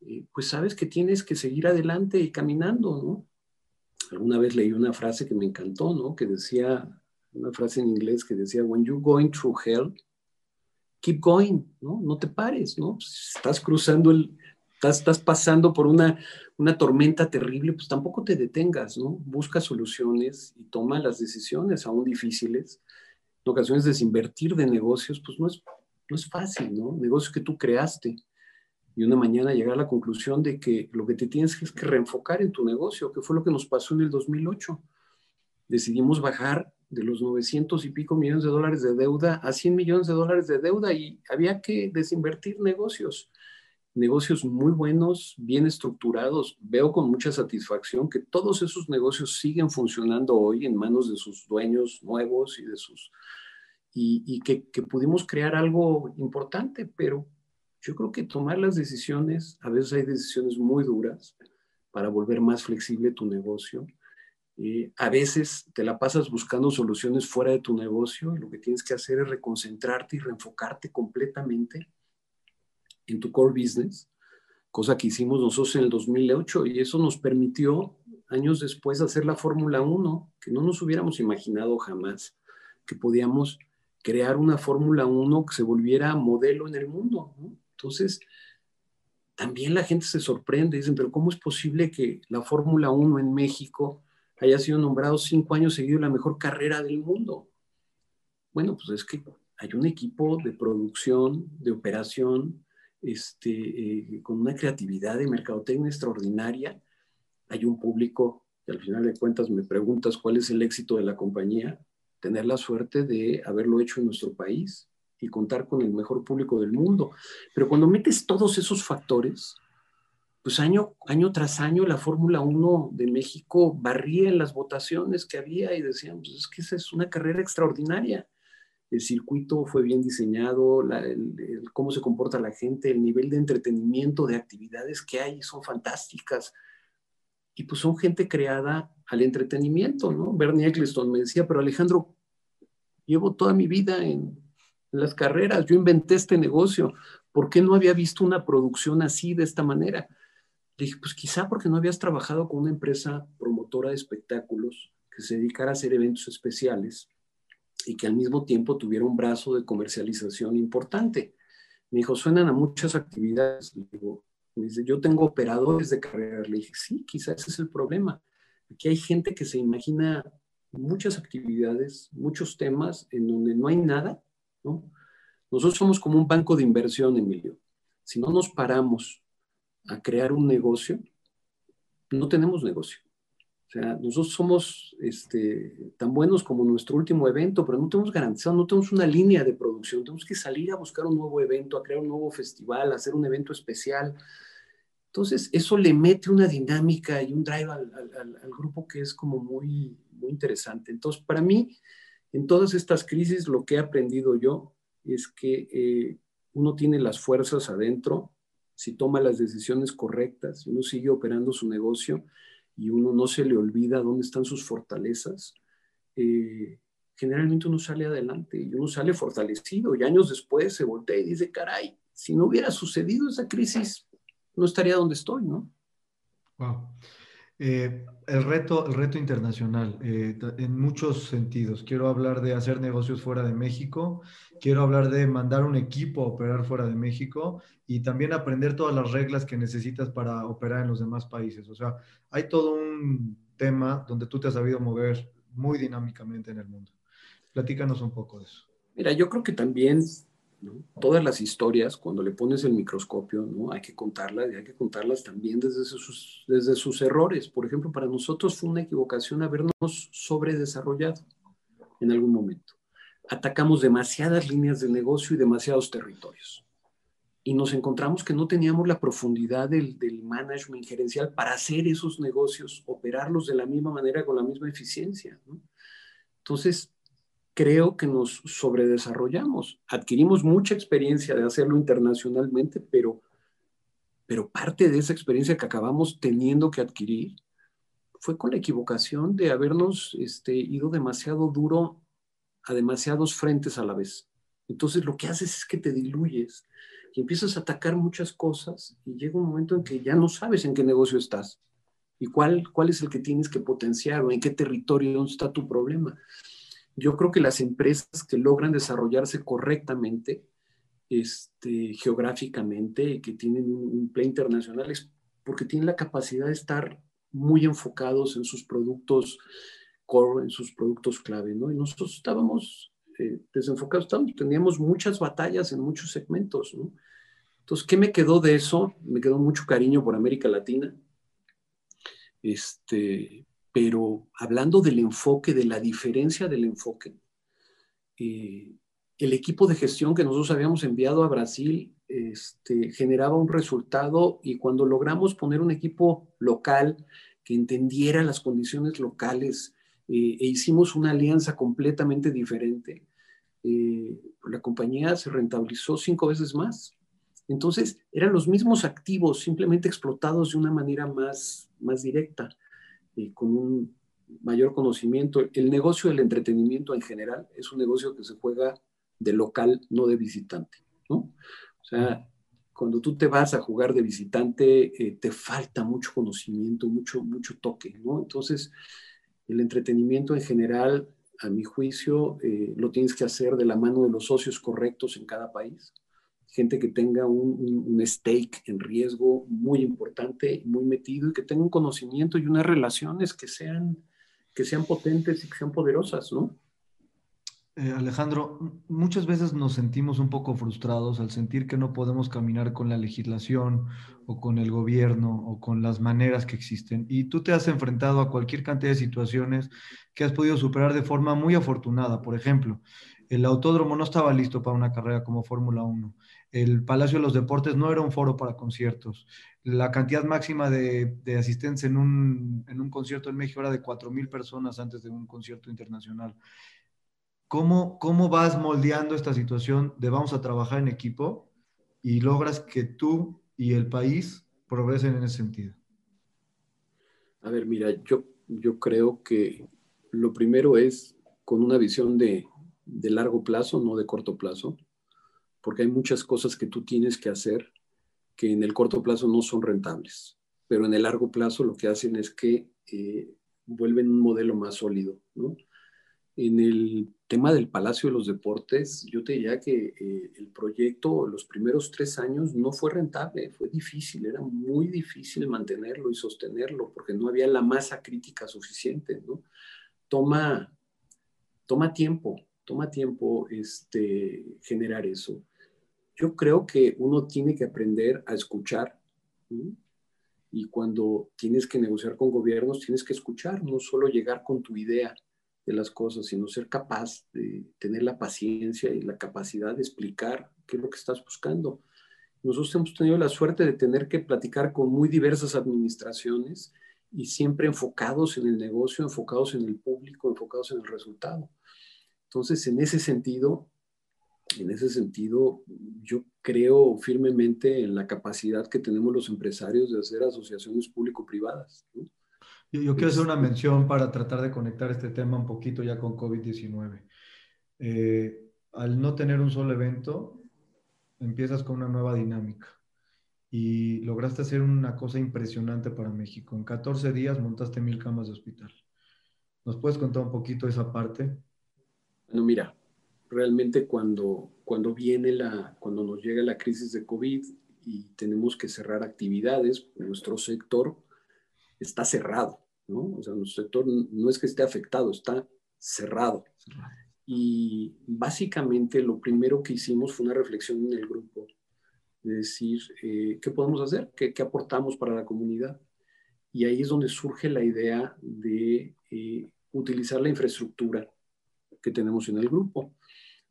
eh, pues sabes que tienes que seguir adelante y caminando, ¿no? Alguna vez leí una frase que me encantó, ¿no? Que decía, una frase en inglés que decía, when you're going through hell, keep going, ¿no? No te pares, ¿no? Pues, estás cruzando el, estás, estás pasando por una, una tormenta terrible, pues tampoco te detengas, ¿no? Busca soluciones y toma las decisiones, aún difíciles. En ocasiones desinvertir de negocios, pues no es, no es fácil, ¿no? Negocios que tú creaste y una mañana llegar a la conclusión de que lo que te tienes es que reenfocar en tu negocio, que fue lo que nos pasó en el 2008. Decidimos bajar de los 900 y pico millones de dólares de deuda a 100 millones de dólares de deuda y había que desinvertir negocios. Negocios muy buenos, bien estructurados. Veo con mucha satisfacción que todos esos negocios siguen funcionando hoy en manos de sus dueños nuevos y de sus... Y, que pudimos crear algo importante, pero yo creo que tomar las decisiones, a veces hay decisiones muy duras para volver más flexible tu negocio. Eh, a veces te la pasas buscando soluciones fuera de tu negocio y lo que tienes que hacer es reconcentrarte y reenfocarte completamente en tu core business, cosa que hicimos nosotros en el 2008 y eso nos permitió años después hacer la Fórmula 1, que no nos hubiéramos imaginado jamás que podíamos crear una Fórmula 1 que se volviera modelo en el mundo. ¿no? Entonces, también la gente se sorprende, dicen, pero ¿cómo es posible que la Fórmula 1 en México haya sido nombrado cinco años seguidos la mejor carrera del mundo? Bueno, pues es que hay un equipo de producción, de operación, este, eh, con una creatividad de mercadotecnia extraordinaria. Hay un público, y al final de cuentas me preguntas cuál es el éxito de la compañía, tener la suerte de haberlo hecho en nuestro país, y contar con el mejor público del mundo. Pero cuando metes todos esos factores, pues año, año tras año la Fórmula 1 de México barría en las votaciones que había y decían, pues es que esa es una carrera extraordinaria. El circuito fue bien diseñado, cómo se comporta la gente, el nivel de entretenimiento, de actividades que hay son fantásticas. y pues son gente creada al entretenimiento, ¿no? Bernie Eccleston me decía, pero Alejandro, llevo toda mi vida en, las carreras, yo inventé este negocio, ¿por qué no había visto una producción así, de esta manera? Le dije, pues quizá porque no habías trabajado con una empresa promotora de espectáculos que se dedicara a hacer eventos especiales y que al mismo tiempo tuviera un brazo de comercialización importante. Me dijo, suenan a muchas actividades. Le digo, yo tengo operadores de carrera. Le dije, sí, quizá ese es el problema. Aquí hay gente que se imagina muchas actividades, muchos temas en donde no hay nada, ¿no? Nosotros somos como un banco de inversión, Emilio. Si no nos paramos a crear un negocio, no tenemos negocio. O sea, nosotros somos este, tan buenos como nuestro último evento, pero no tenemos garantizado, no tenemos una línea de producción. Tenemos que salir a buscar un nuevo evento, a crear un nuevo festival, a hacer un evento especial. Entonces, eso le mete una dinámica y un drive al, al, grupo que es como muy, muy interesante. Entonces, para mí, en todas estas crisis, lo que he aprendido yo es que eh, uno tiene las fuerzas adentro, si toma las decisiones correctas, uno sigue operando su negocio y uno no se le olvida dónde están sus fortalezas, eh, generalmente uno sale adelante y uno sale fortalecido y años después se voltea y dice, caray, si no hubiera sucedido esa crisis, no estaría donde estoy, ¿no? Wow. Eh, el, reto, el reto internacional, eh, en muchos sentidos. Quiero hablar de hacer negocios fuera de México, quiero hablar de mandar un equipo a operar fuera de México y también aprender todas las reglas que necesitas para operar en los demás países. O sea, hay todo un tema donde tú te has sabido mover muy dinámicamente en el mundo. Platícanos un poco de eso. Mira, yo creo que también Todas las historias, cuando le pones el microscopio, ¿no? hay que contarlas y hay que contarlas también desde sus, desde sus errores. Por ejemplo, para nosotros fue una equivocación habernos sobredesarrollado en algún momento. Atacamos demasiadas líneas de negocio y demasiados territorios. Y nos encontramos que no teníamos la profundidad del, del management gerencial para hacer esos negocios, operarlos de la misma manera, con la misma eficiencia. ¿no? Entonces, creo que nos sobredesarrollamos. Adquirimos mucha experiencia de hacerlo internacionalmente, pero, pero parte de esa experiencia que acabamos teniendo que adquirir fue con la equivocación de habernos este, ido demasiado duro a demasiados frentes a la vez. Entonces lo que haces es que te diluyes y empiezas a atacar muchas cosas y llega un momento en que ya no sabes en qué negocio estás y cuál, cuál es el que tienes que potenciar o en qué territorio está tu problema yo creo que las empresas que logran desarrollarse correctamente, este, geográficamente, que tienen un, play internacional, es porque tienen la capacidad de estar muy enfocados en sus productos core, en sus productos clave, ¿no? Y nosotros estábamos eh, desenfocados, estábamos, teníamos muchas batallas en muchos segmentos. Entonces, ¿qué me quedó de eso? Me quedó mucho cariño por América Latina. Este, pero hablando del enfoque, de la diferencia del enfoque, eh, el equipo de gestión que nosotros habíamos enviado a Brasil este, generaba un resultado y cuando logramos poner un equipo local que entendiera las condiciones locales eh, e hicimos una alianza completamente diferente, eh, la compañía se rentabilizó cinco veces más. Entonces, eran los mismos activos, simplemente explotados de una manera más, más directa con un mayor conocimiento. El negocio del entretenimiento en general es un negocio que se juega de local, no de visitante, ¿no? O sea, cuando tú te vas a jugar de visitante, eh, te falta mucho conocimiento, mucho, mucho toque, ¿no? Entonces, el entretenimiento en general, a mi juicio, eh, lo tienes que hacer de la mano de los socios correctos en cada país gente que tenga un, stake en riesgo muy importante, muy metido y que tenga un conocimiento y unas relaciones que sean, que sean potentes y que sean poderosas, ¿no? Eh, Alejandro, muchas veces nos sentimos un poco frustrados al sentir que no podemos caminar con la legislación o con el gobierno o con las maneras que existen. Y tú te has enfrentado a cualquier cantidad de situaciones que has podido superar de forma muy afortunada. Por ejemplo, el autódromo no estaba listo para una carrera como Fórmula 1 el Palacio de los Deportes no era un foro para conciertos. La cantidad máxima de, asistentes en un, en un, concierto en México era de 4.000 personas antes de un concierto internacional. ¿Cómo, ¿Cómo vas moldeando esta situación de vamos a trabajar en equipo y logras que tú y el país progresen en ese sentido? A ver, mira, yo, yo creo que lo primero es con una visión de, de largo plazo, no de corto plazo, porque hay muchas cosas que tú tienes que hacer que en el corto plazo no son rentables, pero en el largo plazo lo que hacen es que eh, vuelven un modelo más sólido, ¿no? En el tema del Palacio de los Deportes, yo te diría que eh, el proyecto, los primeros tres años, no fue rentable, fue difícil, era muy difícil mantenerlo y sostenerlo, porque no había la masa crítica suficiente, ¿no? Toma, toma tiempo, toma tiempo este, generar eso. Yo creo que uno tiene que aprender a escuchar, y cuando tienes que negociar con gobiernos, tienes que escuchar, no solo llegar con tu idea, de las cosas, sino ser capaz de tener la paciencia y la capacidad de explicar qué es lo que estás buscando. Nosotros hemos tenido la suerte de tener que platicar con muy diversas administraciones y siempre enfocados en el negocio, enfocados en el público, enfocados en el resultado. Entonces, en ese sentido, en ese sentido, yo creo firmemente en la capacidad que tenemos los empresarios de hacer asociaciones público-privadas. ¿no? Yo, quiero hacer una mención para tratar de conectar este tema un poquito ya con COVID-19. Eh, al no tener un solo evento, empiezas con una nueva dinámica y lograste hacer una cosa impresionante para México. En 14 días montaste mil camas de hospital. ¿Nos puedes contar un poquito esa parte? Bueno, mira, realmente cuando, cuando viene la, cuando nos llega la crisis de COVID y tenemos que cerrar actividades, nuestro sector está cerrado, ¿no? O sea, nuestro sector no es que esté afectado, está cerrado. Y básicamente lo primero que hicimos fue una reflexión en el grupo, de decir, eh, ¿qué podemos hacer? ¿Qué, aportamos para la comunidad? Y ahí es donde surge la idea de eh, utilizar la infraestructura que tenemos en el grupo.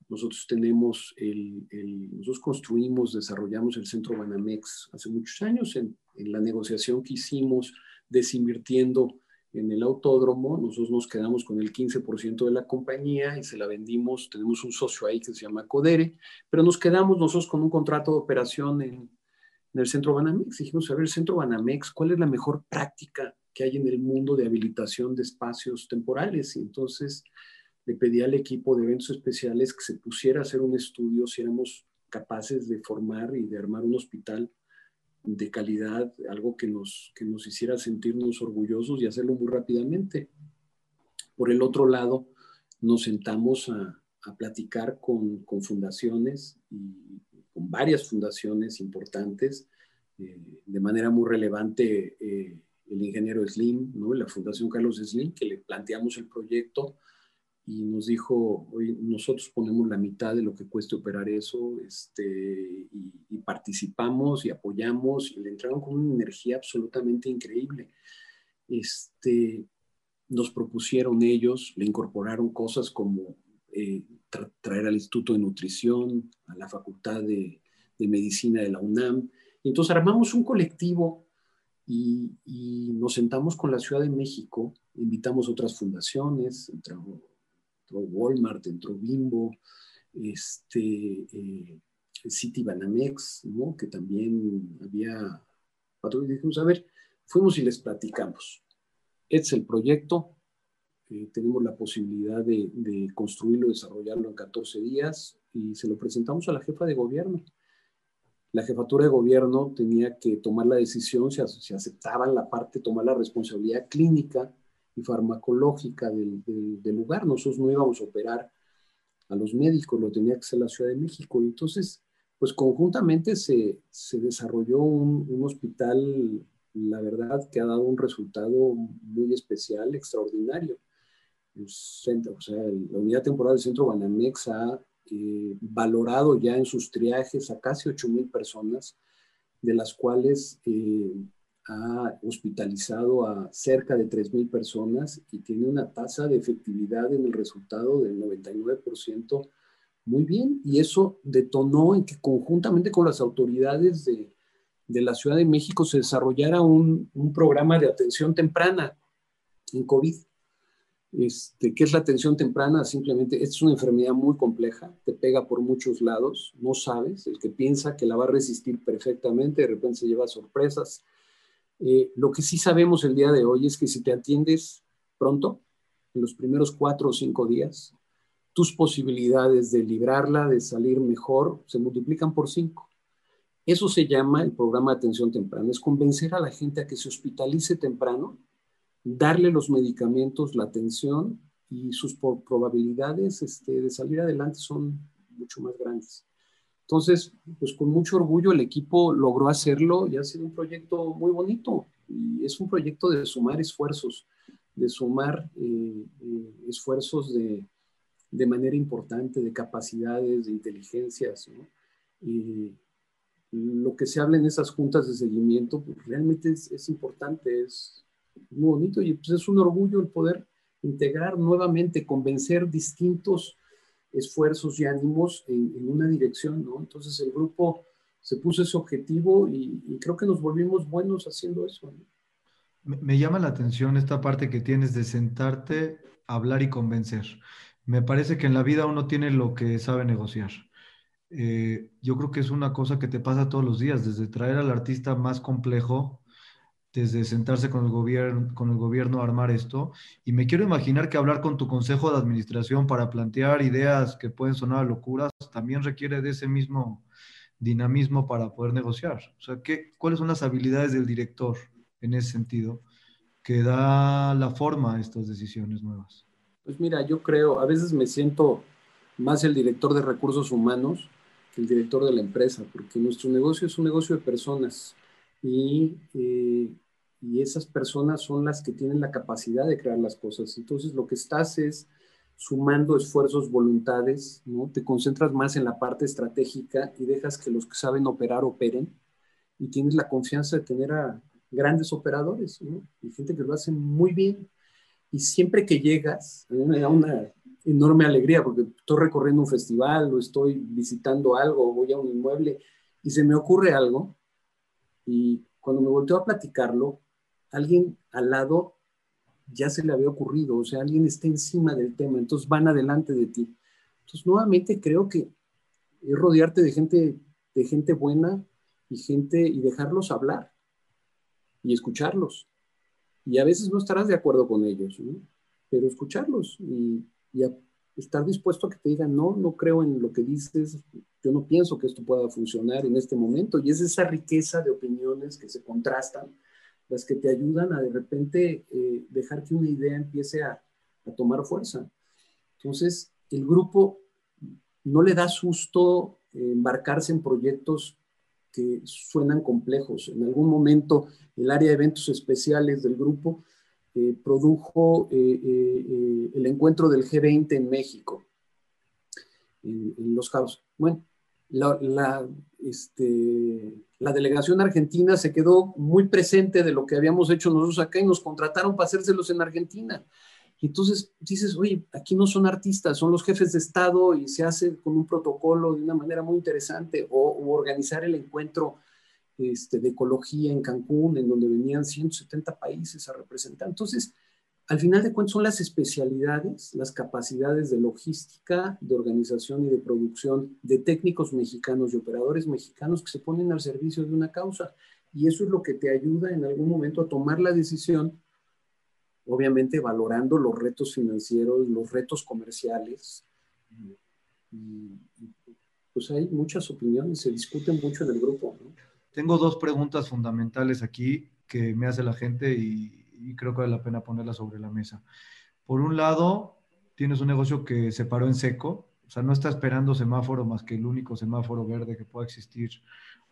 Nosotros tenemos el, nosotros construimos, desarrollamos el centro Banamex hace muchos años en, en la negociación que hicimos desinvirtiendo en el autódromo, nosotros nos quedamos con el 15% de la compañía y se la vendimos, tenemos un socio ahí que se llama Codere, pero nos quedamos nosotros con un contrato de operación en, el centro Banamex. Dijimos, a ver, el centro Banamex, ¿cuál es la mejor práctica que hay en el mundo de habilitación de espacios temporales? Y entonces le pedí al equipo de eventos especiales que se pusiera a hacer un estudio si éramos capaces de formar y de armar un hospital de calidad, algo que nos, que nos hiciera sentirnos orgullosos y hacerlo muy rápidamente. Por el otro lado, nos sentamos a, platicar con, fundaciones y con varias fundaciones importantes, eh, de manera muy relevante eh, el ingeniero Slim, ¿no? la Fundación Carlos Slim, que le planteamos el proyecto y nos dijo, hoy nosotros ponemos la mitad de lo que cueste operar eso, este, y, participamos y apoyamos, y le entraron con una energía absolutamente increíble. Este, nos propusieron ellos, le incorporaron cosas como eh, traer al Instituto de Nutrición, a la Facultad de, de, Medicina de la UNAM. Y entonces armamos un colectivo y, y, nos sentamos con la Ciudad de México, invitamos otras fundaciones, entramos entró Walmart, entró Bimbo, este, eh, City Banamex, ¿no? que también había y dijimos, a ver, fuimos y les platicamos. Este es el proyecto, eh, tenemos la posibilidad de, de, construirlo, desarrollarlo en 14 días y se lo presentamos a la jefa de gobierno. La jefatura de gobierno tenía que tomar la decisión si, si aceptaban la parte, tomar la responsabilidad clínica y farmacológica del, lugar. Nosotros no íbamos a operar a los médicos, lo tenía que hacer la Ciudad de México. Entonces, pues conjuntamente se, desarrolló un, hospital, la verdad, que ha dado un resultado muy especial, extraordinario. o sea, la unidad temporal del centro Banamex ha eh, valorado ya en sus triajes a casi 8 mil personas, de las cuales eh, ha hospitalizado a cerca de 3.000 personas y tiene una tasa de efectividad en el resultado del 99%, muy bien. Y eso detonó en que conjuntamente con las autoridades de, de la Ciudad de México se desarrollara un, un, programa de atención temprana en COVID. Este, ¿Qué es la atención temprana? Simplemente, es una enfermedad muy compleja, te pega por muchos lados, no sabes, el que piensa que la va a resistir perfectamente, de repente se lleva sorpresas, Eh, lo que sí sabemos el día de hoy es que si te atiendes pronto, en los primeros cuatro o cinco días, tus posibilidades de librarla, de salir mejor, se multiplican por cinco. Eso se llama el programa de atención temprana, es convencer a la gente a que se hospitalice temprano, darle los medicamentos, la atención y sus probabilidades este, de salir adelante son mucho más grandes. Entonces, pues con mucho orgullo el equipo logró hacerlo y ha sido un proyecto muy bonito. Y es un proyecto de sumar esfuerzos, de sumar eh, eh, esfuerzos de, de, manera importante, de capacidades, de inteligencias. Y lo que se habla en esas juntas de seguimiento pues, realmente es, es, importante, es muy bonito y pues, es un orgullo el poder integrar nuevamente, convencer distintos esfuerzos y ánimos en, una dirección, ¿no? Entonces el grupo se puso ese objetivo y, creo que nos volvimos buenos haciendo eso. Me, llama la atención esta parte que tienes de sentarte, hablar y convencer. Me parece que en la vida uno tiene lo que sabe negociar. Eh, yo creo que es una cosa que te pasa todos los días, desde traer al artista más complejo desde sentarse con el gobierno, con el gobierno a armar esto. Y me quiero imaginar que hablar con tu consejo de administración para plantear ideas que pueden sonar a locuras también requiere de ese mismo dinamismo para poder negociar. O sea, ¿qué, ¿cuáles son las habilidades del director en ese sentido que da la forma a estas decisiones nuevas? Pues mira, yo creo, a veces me siento más el director de recursos humanos que el director de la empresa, porque nuestro negocio es un negocio de personas eh, y, esas personas son las que tienen la capacidad de crear las cosas. Entonces lo que estás es sumando esfuerzos, voluntades, ¿no? Te concentras más en la parte estratégica y dejas que los que saben operar operen y tienes la confianza de tener a grandes operadores. Y gente que lo hace muy bien. Y siempre que llegas, a mí me da una enorme alegría porque estoy recorriendo un festival o estoy visitando algo voy a un inmueble y se me ocurre algo y cuando me volteó a platicarlo, alguien al lado ya se le había ocurrido, o sea, alguien está encima del tema, entonces van adelante de ti. Entonces, nuevamente creo que es rodearte de gente, de gente buena y gente y dejarlos hablar y escucharlos. Y a veces no estarás de acuerdo con ellos, pero escucharlos y, y, estar dispuesto a que te digan, no, no creo en lo que dices, yo no pienso que esto pueda funcionar en este momento. Y es esa riqueza de opiniones que se contrastan las que te ayudan a de repente eh, dejar que una idea empiece a, a tomar fuerza. Entonces, el grupo no le da susto embarcarse en proyectos que suenan complejos. En algún momento, el área de eventos especiales del grupo eh, produjo eh, eh, el encuentro del G20 en México, en, Los Cabos. Bueno, la, este, la, delegación argentina se quedó muy presente de lo que habíamos hecho nosotros acá y nos contrataron para hacérselos en Argentina. Y entonces dices, oye, aquí no son artistas, son los jefes de Estado y se hace con un protocolo de una manera muy interesante o, organizar el encuentro este, de ecología en Cancún, en donde venían 170 países a representar. Entonces, al final de cuentas son las especialidades, las capacidades de logística, de organización y de producción de técnicos mexicanos y operadores mexicanos que se ponen al servicio de una causa. Y eso es lo que te ayuda en algún momento a tomar la decisión, obviamente valorando los retos financieros, los retos comerciales. Pues hay muchas opiniones, se discuten mucho en el grupo. Tengo dos preguntas fundamentales aquí que me hace la gente y, creo que vale la pena ponerlas sobre la mesa. Por un lado, tienes un negocio que se paró en seco, o sea, no está esperando semáforo más que el único semáforo verde que pueda existir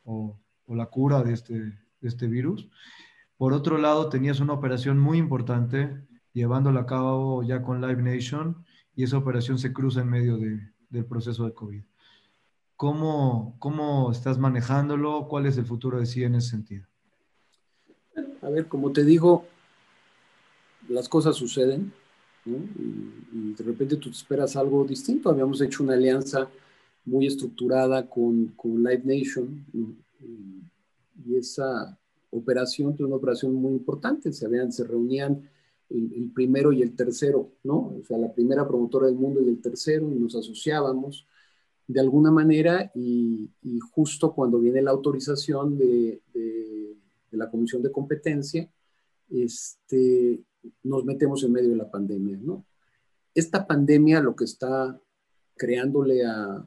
o, la cura de este, de este virus. Por otro lado, tenías una operación muy importante llevándola a cabo ya con Live Nation y esa operación se cruza en medio del proceso de COVID. ¿Cómo, ¿Cómo estás manejándolo? ¿Cuál es el futuro de sí en ese sentido? A ver, como te digo, las cosas suceden y, de repente tú te esperas algo distinto. Habíamos hecho una alianza muy estructurada con, con Live Nation y, esa operación fue una operación muy importante. Se, habían, se reunían el, el, primero y el tercero, ¿no? O sea, la primera promotora del mundo y el tercero y nos asociábamos de alguna manera y, justo cuando viene la autorización de, la Comisión de Competencia, este, nos metemos en medio de la pandemia, ¿no? Esta pandemia lo que está creándole a,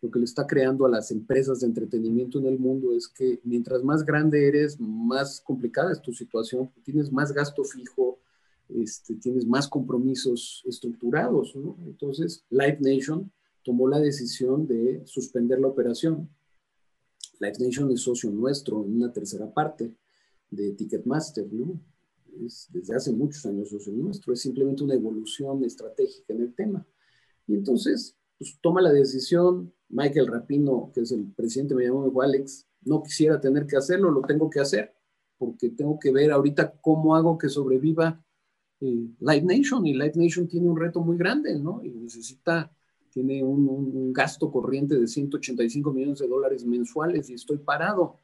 lo que le está creando a las empresas de entretenimiento en el mundo es que mientras más grande eres, más complicada es tu situación, tienes más gasto fijo, este, tienes más compromisos estructurados, ¿no? Entonces, Live Nation tomó la decisión de suspender la operación. Live Nation es socio nuestro en una tercera parte de Ticketmaster, ¿no? Es desde hace muchos años nuestro, es simplemente una evolución estratégica en el tema. Y entonces, pues toma la decisión, Michael Rapino, que es el presidente, me llamó, me Alex, no quisiera tener que hacerlo, lo tengo que hacer, porque tengo que ver ahorita cómo hago que sobreviva eh, Live Nation, y Live Nation tiene un reto muy grande, ¿no? Y necesita, tiene un, gasto corriente de 185 millones de dólares mensuales y estoy parado.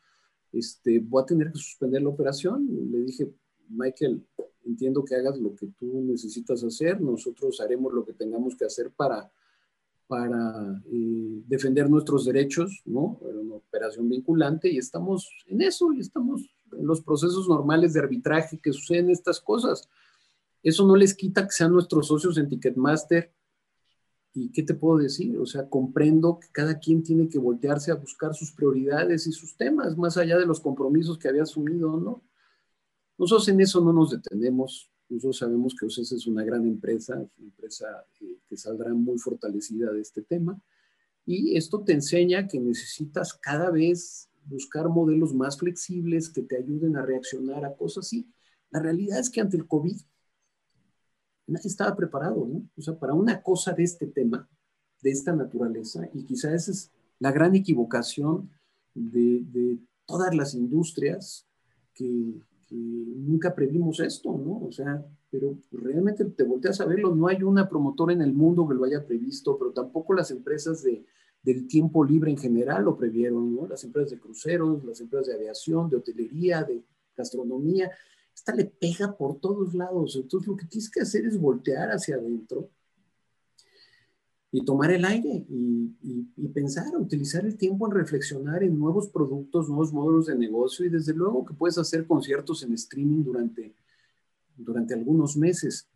Este, voy a tener que suspender la operación. Le dije, Michael, entiendo que hagas lo que tú necesitas hacer, nosotros haremos lo que tengamos que hacer para para eh, defender nuestros derechos, ¿no? Una operación vinculante y estamos en eso y estamos en los procesos normales de arbitraje que suceden estas cosas. Eso no les quita que sean nuestros socios en Ticketmaster. ¿Y qué te puedo decir? O sea, comprendo que cada quien tiene que voltearse a buscar sus prioridades y sus temas, más allá de los compromisos que había asumido, ¿no? Nosotros en eso no nos detenemos. Nosotros sabemos que OCES es una gran empresa, una empresa eh, que saldrá muy fortalecida de este tema. Y esto te enseña que necesitas cada vez buscar modelos más flexibles que te ayuden a reaccionar a cosas así. La realidad es que ante el COVID nadie estaba preparado, ¿no? O sea, para una cosa de este tema, de esta naturaleza, y quizás esa es la gran equivocación de, de todas las industrias que, nunca previmos esto, ¿no? O sea, pero realmente te volteas a verlo, no hay una promotora en el mundo que lo haya previsto, pero tampoco las empresas de, del tiempo libre en general lo previeron, ¿no? Las empresas de cruceros, las empresas de aviación, de hotelería, de gastronomía, esta le pega por todos lados, entonces lo que tienes que hacer es voltear hacia adentro y tomar el aire y, pensar, utilizar el tiempo en reflexionar en nuevos productos, nuevos modelos de negocio y desde luego que puedes hacer conciertos en streaming durante, durante algunos meses.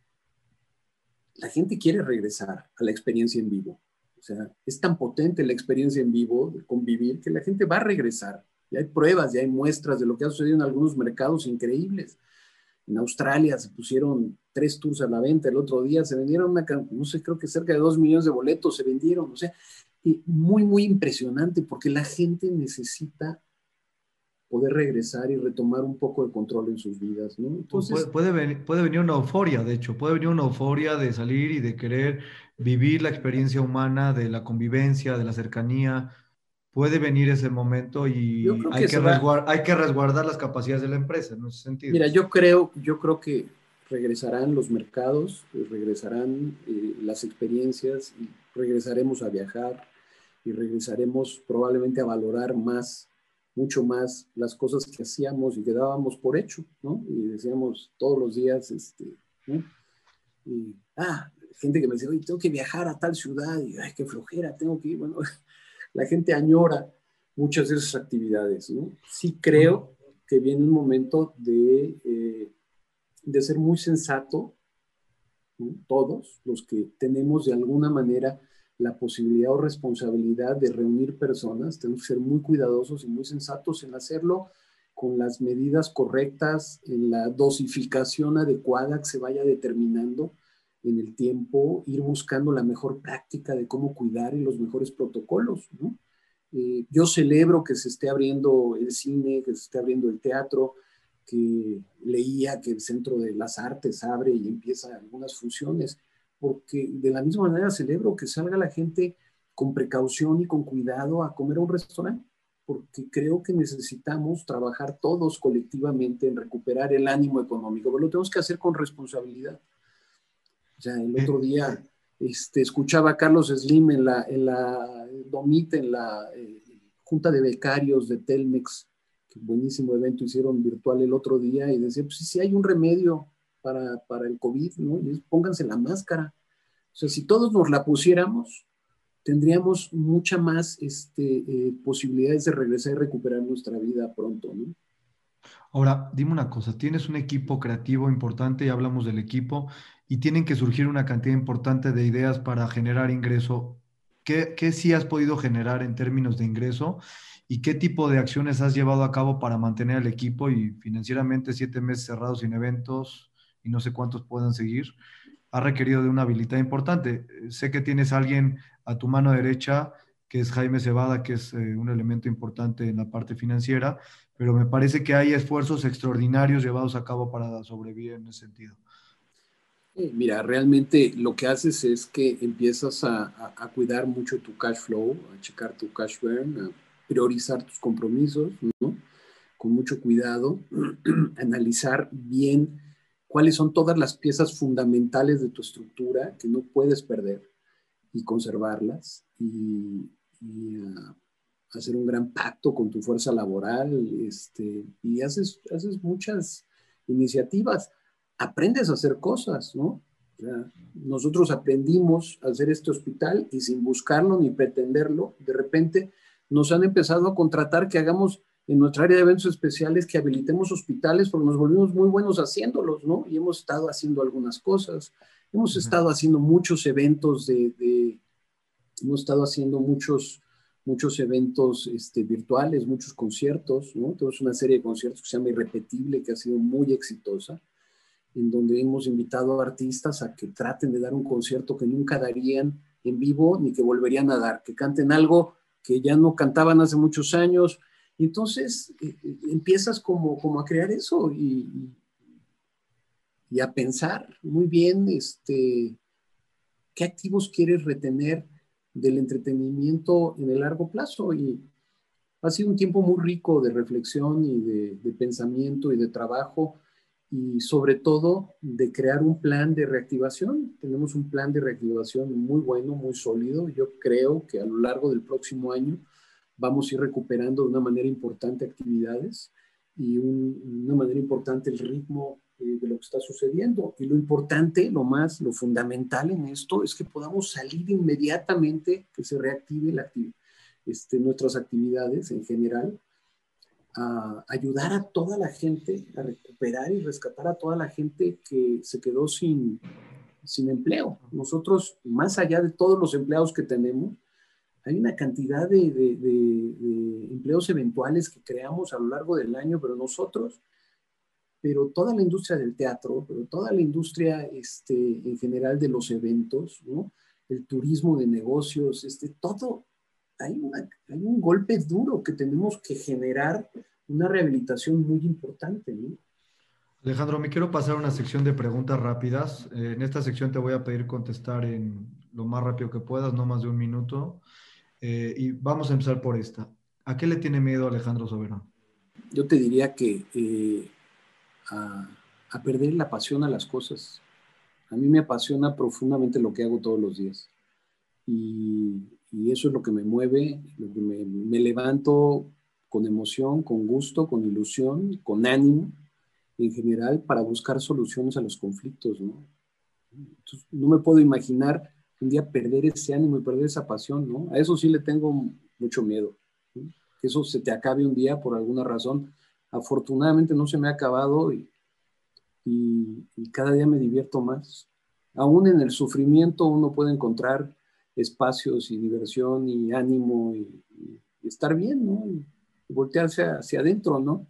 La gente quiere regresar a la experiencia en vivo. O sea, es tan potente la experiencia en vivo de convivir que la gente va a regresar. Y hay pruebas, y hay muestras de lo que ha sucedido en algunos mercados increíbles. En Australia se pusieron tres tours a la venta el otro día, se vendieron, una, no sé, creo que cerca de dos millones de boletos se vendieron, o sea, y muy, muy impresionante porque la gente necesita poder regresar y retomar un poco de control en sus vidas, ¿no? Pues Entonces, puede, venir, puede venir una euforia, de hecho, puede venir una euforia de salir y de querer vivir la experiencia humana, de la convivencia, de la cercanía, puede venir ese momento y hay que, hay que, resguardar las capacidades de la empresa en ese sentido. Mira, yo creo, yo creo que regresarán los mercados, regresarán eh, las experiencias y regresaremos a viajar y regresaremos probablemente a valorar más, mucho más las cosas que hacíamos y que dábamos por hecho, ¿no? Y decíamos todos los días, este, ¿no? Y, ah, gente que me decía, oye, tengo que viajar a tal ciudad y, ay, qué flojera, tengo que ir, bueno, la gente añora muchas de esas actividades, ¿no? Sí creo que viene un momento de, eh, de ser muy sensato, todos los que tenemos de alguna manera la posibilidad o responsabilidad de reunir personas, tenemos que ser muy cuidadosos y muy sensatos en hacerlo con las medidas correctas, en la dosificación adecuada que se vaya determinando en el tiempo, ir buscando la mejor práctica de cómo cuidar y los mejores protocolos. ¿no? Eh, yo celebro que se esté abriendo el cine, que se esté abriendo el teatro, que leía que el Centro de las Artes abre y empieza algunas funciones, porque de la misma manera celebro que salga la gente con precaución y con cuidado a comer a un restaurante, porque creo que necesitamos trabajar todos colectivamente en recuperar el ánimo económico, pero lo tenemos que hacer con responsabilidad. O sea, el otro día este, escuchaba a Carlos Slim en la, en la Domit, en la eh, Junta de Becarios de Telmex, que buenísimo evento hicieron virtual el otro día, y decía, pues si hay un remedio para, para el COVID, ¿no? Y pónganse la máscara. O sea, si todos nos la pusiéramos, tendríamos mucha más este, eh, posibilidades de regresar y recuperar nuestra vida pronto, ¿no? Ahora, dime una cosa, tienes un equipo creativo importante, y hablamos del equipo, y tienen que surgir una cantidad importante de ideas para generar ingreso. ¿Qué, qué sí has podido generar en términos de ingreso? ¿Y qué tipo de acciones has llevado a cabo para mantener al equipo y financieramente siete meses cerrados sin eventos y no sé cuántos puedan seguir? Ha requerido de una habilidad importante. Sé que tienes a alguien a tu mano derecha, que es Jaime Cebada, que es eh, un elemento importante en la parte financiera, pero me parece que hay esfuerzos extraordinarios llevados a cabo para sobrevivir en ese sentido. Mira, realmente lo que haces es que empiezas a, a, cuidar mucho tu cash flow, a checar tu cash burn, priorizar tus compromisos, ¿no? Con mucho cuidado, analizar bien cuáles son todas las piezas fundamentales de tu estructura que no puedes perder y conservarlas y, uh, hacer un gran pacto con tu fuerza laboral este, y haces, haces muchas iniciativas. Aprendes a hacer cosas, ¿no? nosotros aprendimos a hacer este hospital y sin buscarlo ni pretenderlo, de repente nos han empezado a contratar que hagamos en nuestra área de eventos especiales, que habilitemos hospitales, porque nos volvimos muy buenos haciéndolos, ¿no? Y hemos estado haciendo algunas cosas. Hemos estado haciendo muchos eventos de, hemos estado haciendo muchos, muchos eventos este, virtuales, muchos conciertos, ¿no? Tenemos una serie de conciertos que se llama Irrepetible, que ha sido muy exitosa, en donde hemos invitado a artistas a que traten de dar un concierto que nunca darían en vivo ni que volverían a dar, que canten algo que ya no cantaban hace muchos años. Y entonces eh, eh, empiezas como, como a crear eso y, y, a pensar muy bien este, qué activos quieres retener del entretenimiento en el largo plazo. Y ha sido un tiempo muy rico de reflexión y de, pensamiento y de trabajo y sobre todo de crear un plan de reactivación. Tenemos un plan de reactivación muy bueno, muy sólido. Yo creo que a lo largo del próximo año vamos a ir recuperando de una manera importante actividades y de una manera importante el ritmo eh, de lo que está sucediendo. Y lo importante, lo más, lo fundamental en esto es que podamos salir inmediatamente, que se reactive la, este, nuestras actividades en general a ayudar a toda la gente a recuperar y rescatar a toda la gente que se quedó sin, sin empleo. Nosotros, más allá de todos los empleados que tenemos, hay una cantidad de, de, empleos eventuales que creamos a lo largo del año, pero nosotros, pero toda la industria del teatro, pero toda la industria este, en general de los eventos, ¿no? el turismo de negocios, este, todo, hay, hay, un golpe duro que tenemos que generar una rehabilitación muy importante. Alejandro, me quiero pasar a una sección de preguntas rápidas. Eh, en esta sección te voy a pedir contestar en lo más rápido que puedas, no más de un minuto. Eh, y vamos a empezar por esta. ¿A qué le tiene miedo Alejandro Soberano? Yo te diría que eh, a, perder la pasión a las cosas. A mí me apasiona profundamente lo que hago todos los días. Y eso es lo que me mueve, lo que me, levanto con emoción, con gusto, con ilusión, con ánimo en general para buscar soluciones a los conflictos, ¿no? no me puedo imaginar un día perder ese ánimo y perder esa pasión, ¿no? A eso sí le tengo mucho miedo, que eso se te acabe un día por alguna razón. Afortunadamente no se me ha acabado y, y cada día me divierto más. Aún en el sufrimiento uno puede encontrar espacios y diversión y ánimo y, estar bien, ¿no? Y, voltearse hacia adentro, ¿no?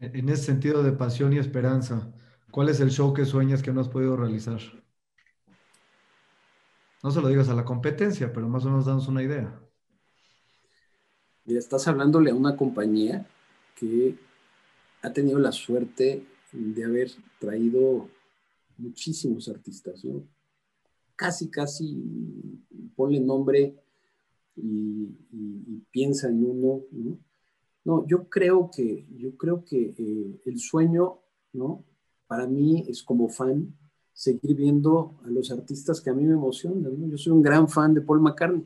En ese sentido de pasión y esperanza, ¿cuál es el show que sueñas que no has podido realizar? No se lo digas a la competencia, pero más o menos danos una idea. Mira, estás hablándole a una compañía que ha tenido la suerte de haber traído muchísimos artistas, ¿no? casi, casi ponle nombre y, piensa en uno, ¿no? Yo creo que, yo creo que eh, el sueño, ¿no? Para mí es como fan seguir viendo a los artistas que a mí me emocionan. Yo soy un gran fan de Paul McCartney,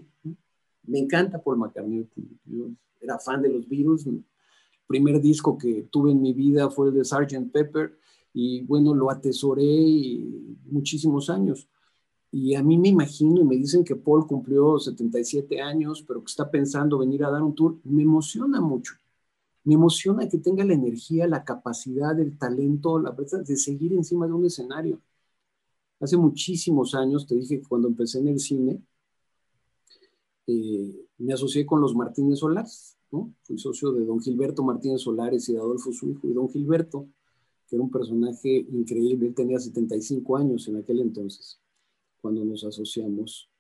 me encanta Paul McCartney, yo era fan de los Beatles, primer disco que tuve en mi vida fue el de Sgt. Pepper y bueno, lo atesoré muchísimos años. Y a mí me imagino y me dicen que Paul cumplió 77 años, pero que está pensando venir a dar un tour. Me emociona mucho. Me emociona que tenga la energía, la capacidad, el talento, la de seguir encima de un escenario. Hace muchísimos años, te dije que cuando empecé en el cine, eh, me asocié con los Martínez Solares, ¿no? Fui socio de don Gilberto Martínez Solares y de Adolfo su hijo, y don Gilberto, que era un personaje increíble, él tenía 75 años en aquel entonces, cuando nos asociamos.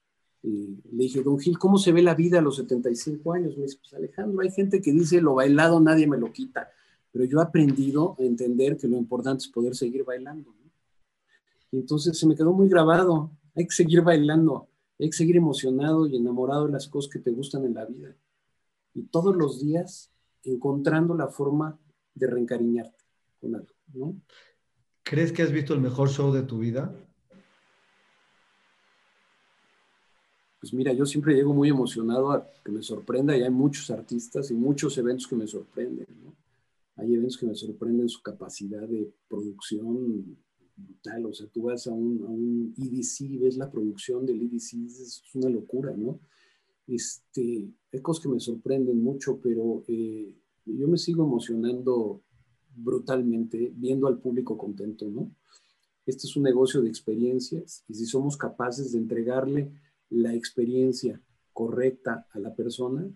Y le dije, don Gil, ¿cómo se ve la vida a los 75 años? Me dice, pues Alejandro, hay gente que dice, lo bailado nadie me lo quita, pero yo he aprendido a entender que lo importante es poder seguir bailando. Y entonces se me quedó muy grabado, hay que seguir bailando, hay que seguir emocionado y enamorado de las cosas que te gustan en la vida. Y todos los días encontrando la forma de reencariñarte con algo, ¿no? ¿Crees que has visto el mejor show de tu vida? pues mira, yo siempre llego muy emocionado a que me sorprenda y hay muchos artistas y muchos eventos que me sorprenden, ¿no? Hay eventos que me sorprenden su capacidad de producción brutal, o sea, tú vas a un, a un EDC, ves la producción del EDC, es una locura, ¿no? Este, hay cosas que me sorprenden mucho, pero eh, yo me sigo emocionando brutalmente viendo al público contento, ¿no? Este es un negocio de experiencias y si somos capaces de entregarle la experiencia correcta a la persona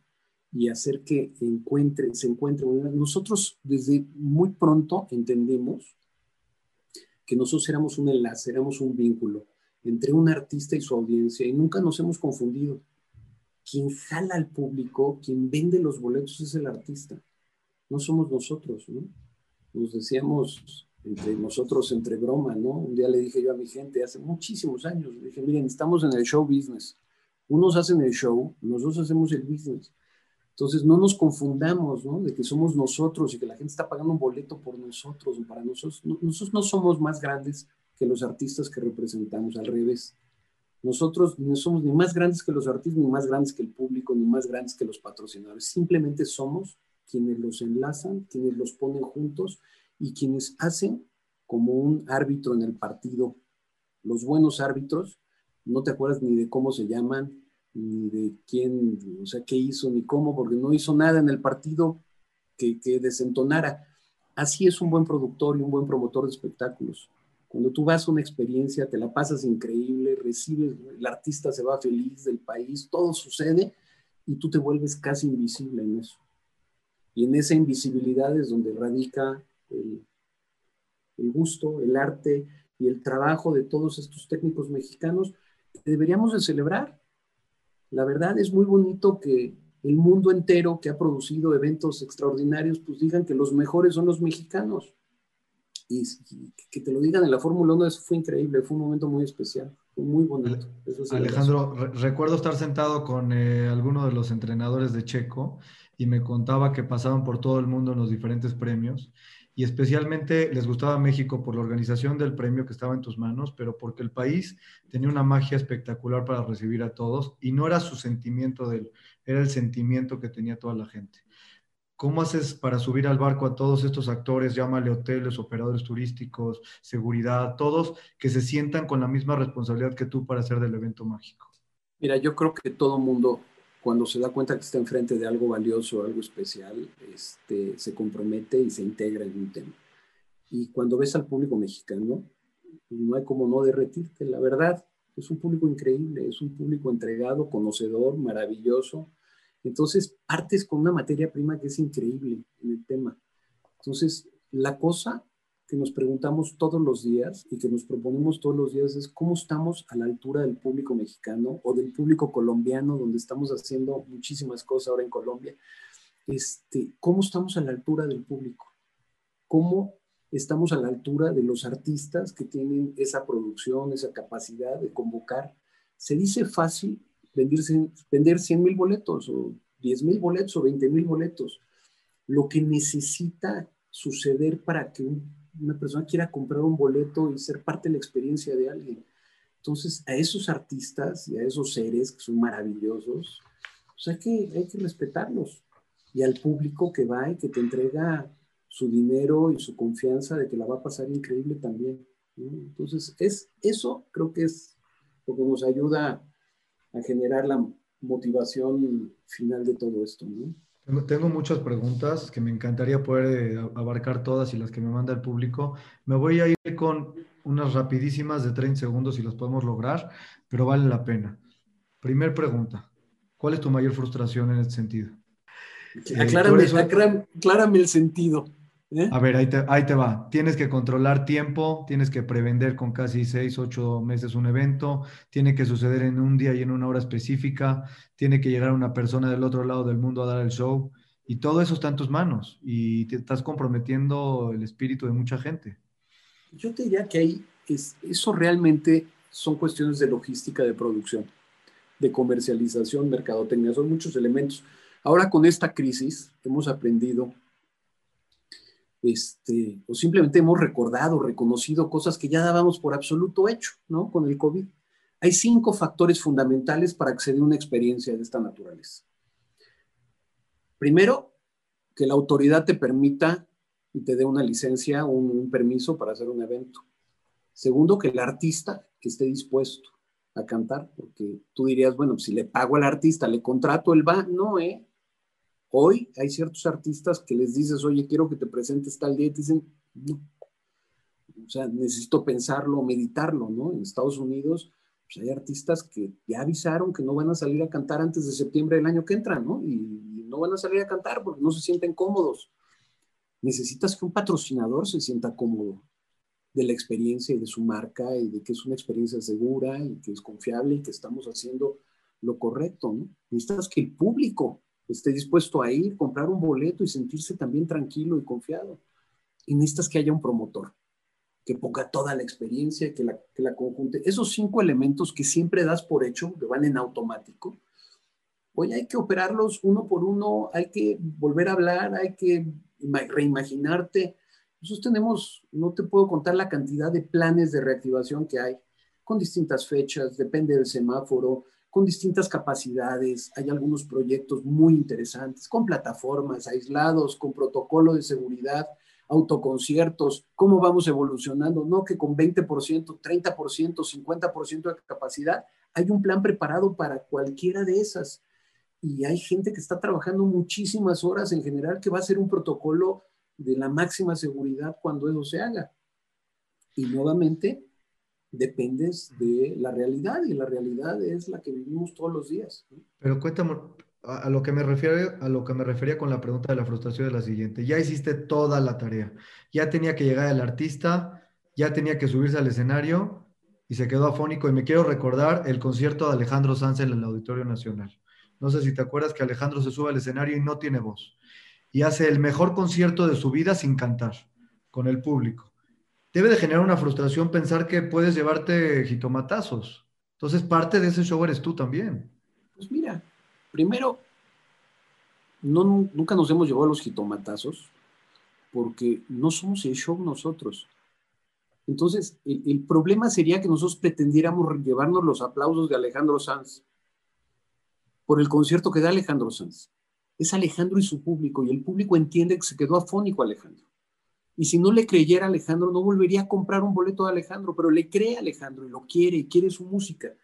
y hacer que encuentre, se encuentre. Nosotros desde muy pronto entendemos que nosotros éramos un enlace, éramos un vínculo entre un artista y su audiencia y nunca nos hemos confundido. Quien jala al público, quien vende los boletos es el artista, no somos nosotros, ¿no? Nos decíamos entre nosotros, entre broma, ¿no? Un día le dije yo a mi gente, hace muchísimos años, le dije, miren, estamos en el show business. Unos hacen el show, nosotros hacemos el business. Entonces, no nos confundamos, ¿no? De que somos nosotros y que la gente está pagando un boleto por nosotros o para nosotros. nosotros no somos más grandes que los artistas que representamos, al revés. Nosotros no somos ni más grandes que los artistas, ni más grandes que el público, ni más grandes que los patrocinadores. Simplemente somos quienes los enlazan, quienes los ponen juntos y quienes hacen como un árbitro en el partido. Los buenos árbitros, no te acuerdas ni de cómo se llaman, ni de quién, o sea, qué hizo, ni cómo, porque no hizo nada en el partido que, que desentonara. Así es un buen productor y un buen promotor de espectáculos. Cuando tú vas a una experiencia, te la pasas increíble, recibes, el artista se va feliz del país, todo sucede y tú te vuelves casi invisible en eso. Y en esa invisibilidad es donde radica el, gusto, el arte y el trabajo de todos estos técnicos mexicanos que deberíamos de celebrar. La verdad es muy bonito que el mundo entero que ha producido eventos extraordinarios, pues digan que los mejores son los mexicanos. Y, que te lo digan en la Fórmula 1, eso fue increíble, fue un momento muy especial, fue muy bonito. Alejandro, recuerdo estar sentado con eh, alguno de los entrenadores de Checo y me contaba que pasaban por todo el mundo en los diferentes premios y especialmente les gustaba México por la organización del premio que estaba en tus manos, pero porque el país tenía una magia espectacular para recibir a todos y no era su sentimiento de era el sentimiento que tenía toda la gente. ¿Cómo haces para subir al barco a todos estos actores, llámale hoteles, operadores turísticos, seguridad, todos que se sientan con la misma responsabilidad que tú para hacer del evento mágico? Mira, yo creo que todo mundo cuando se da cuenta que está enfrente de algo valioso, algo especial, este, se compromete y se integra en un tema. Y cuando ves al público mexicano, no hay como no derretirte, la verdad, es un público increíble, es un público entregado, conocedor, maravilloso. Entonces, partes con una materia prima que es increíble en el tema. Entonces, la cosa que nos preguntamos todos los días y que nos proponemos todos los días es cómo estamos a la altura del público mexicano o del público colombiano, donde estamos haciendo muchísimas cosas ahora en Colombia. Este, ¿Cómo estamos a la altura del público? ¿Cómo estamos a la altura de los artistas que tienen esa producción, esa capacidad de convocar? Se dice fácil venderse, vender 100 mil boletos o 10 mil boletos o 20 mil boletos. Lo que necesita suceder para que un una persona quiera comprar un boleto y ser parte de la experiencia de alguien. Entonces, a esos artistas y a esos seres que son maravillosos, pues hay que, hay que respetarlos. Y al público que va y que te entrega su dinero y su confianza de que la va a pasar increíble también. Entonces, es, eso creo que es lo que nos ayuda a generar la motivación final de todo esto. Tengo muchas preguntas que me encantaría poder eh, abarcar todas y las que me manda el público. Me voy a ir con unas rapidísimas de 30 segundos si las podemos lograr, pero vale la pena. Primer pregunta. ¿Cuál es tu mayor frustración en este sentido? aclárame el sentido. ¿Eh? A ver, ahí te, va. Tienes que controlar tiempo, tienes que prevender con casi seis, ocho meses un evento, tiene que suceder en un día y en una hora específica, tiene que llegar una persona del otro lado del mundo a dar el show y todo eso está en tus manos y te estás comprometiendo el espíritu de mucha gente. Yo te diría que ahí es, eso realmente son cuestiones de logística de producción, de comercialización, mercadotecnia, son muchos elementos. Ahora con esta crisis hemos aprendido este, o simplemente hemos recordado, reconocido cosas que ya dábamos por absoluto hecho, ¿no? Con el COVID. Hay cinco factores fundamentales para acceder a una experiencia de esta naturaleza. Primero, que la autoridad te permita y te dé una licencia un, permiso para hacer un evento. Segundo, que el artista esté dispuesto a cantar, porque tú dirías, bueno, si le pago al artista, le contrato, él va. No, ¿eh? Hoy hay ciertos artistas que les dices, oye, quiero que te presentes tal día, y te dicen, no. O sea, necesito pensarlo, meditarlo, ¿no? En Estados Unidos pues hay artistas que ya avisaron que no van a salir a cantar antes de septiembre del año que entra, ¿no? Y, no van a salir a cantar porque no se sienten cómodos. Necesitas que un patrocinador se sienta cómodo de la experiencia y de su marca y de que es una experiencia segura y que es confiable y que estamos haciendo lo correcto, ¿no? Necesitas que el público esté dispuesto a ir, comprar un boleto y sentirse también tranquilo y confiado. Y necesitas que haya un promotor que ponga toda la experiencia, que la, conjunte. Esos cinco elementos que siempre das por hecho, que van en automático, hoy hay que operarlos uno por uno, hay que volver a hablar, hay que reimaginarte. Nosotros tenemos, no te puedo contar la cantidad de planes de reactivación que hay, con distintas fechas, depende del semáforo, con distintas capacidades. Hay algunos proyectos muy interesantes, con plataformas aislados, con protocolo de seguridad, autoconciertos, cómo vamos evolucionando, no que con 20%, 30%, 50% de capacidad, hay un plan preparado para cualquiera de esas. Y hay gente que está trabajando muchísimas horas en general que va a ser un protocolo de la máxima seguridad cuando eso se haga. Y nuevamente, dependes de la realidad y la realidad es la que vivimos todos los días. Pero cuéntame, a lo que me refiero, a lo que me refería con la pregunta de la frustración es la siguiente. Ya hiciste toda la tarea. Ya tenía que llegar el artista, ya tenía que subirse al escenario y se quedó afónico. Y me quiero recordar el concierto de Alejandro Sanz en el Auditorio Nacional. No sé si te acuerdas que Alejandro se sube al escenario y no tiene voz. Y hace el mejor concierto de su vida sin cantar, con el público debe de generar una frustración pensar que puedes llevarte jitomatazos. Entonces, parte de ese show eres tú también. Pues mira, primero, nunca nos hemos llevado a los jitomatazos porque no somos el show nosotros. Entonces, el, el, problema sería que nosotros pretendiéramos llevarnos los aplausos de Alejandro Sanz por el concierto que da Alejandro Sanz. Es Alejandro y su público, y el público entiende que se quedó afónico Alejandro. Y si no le creyera a Alejandro, no volvería a comprar un boleto de Alejandro, pero le cree a Alejandro y lo quiere y quiere su música.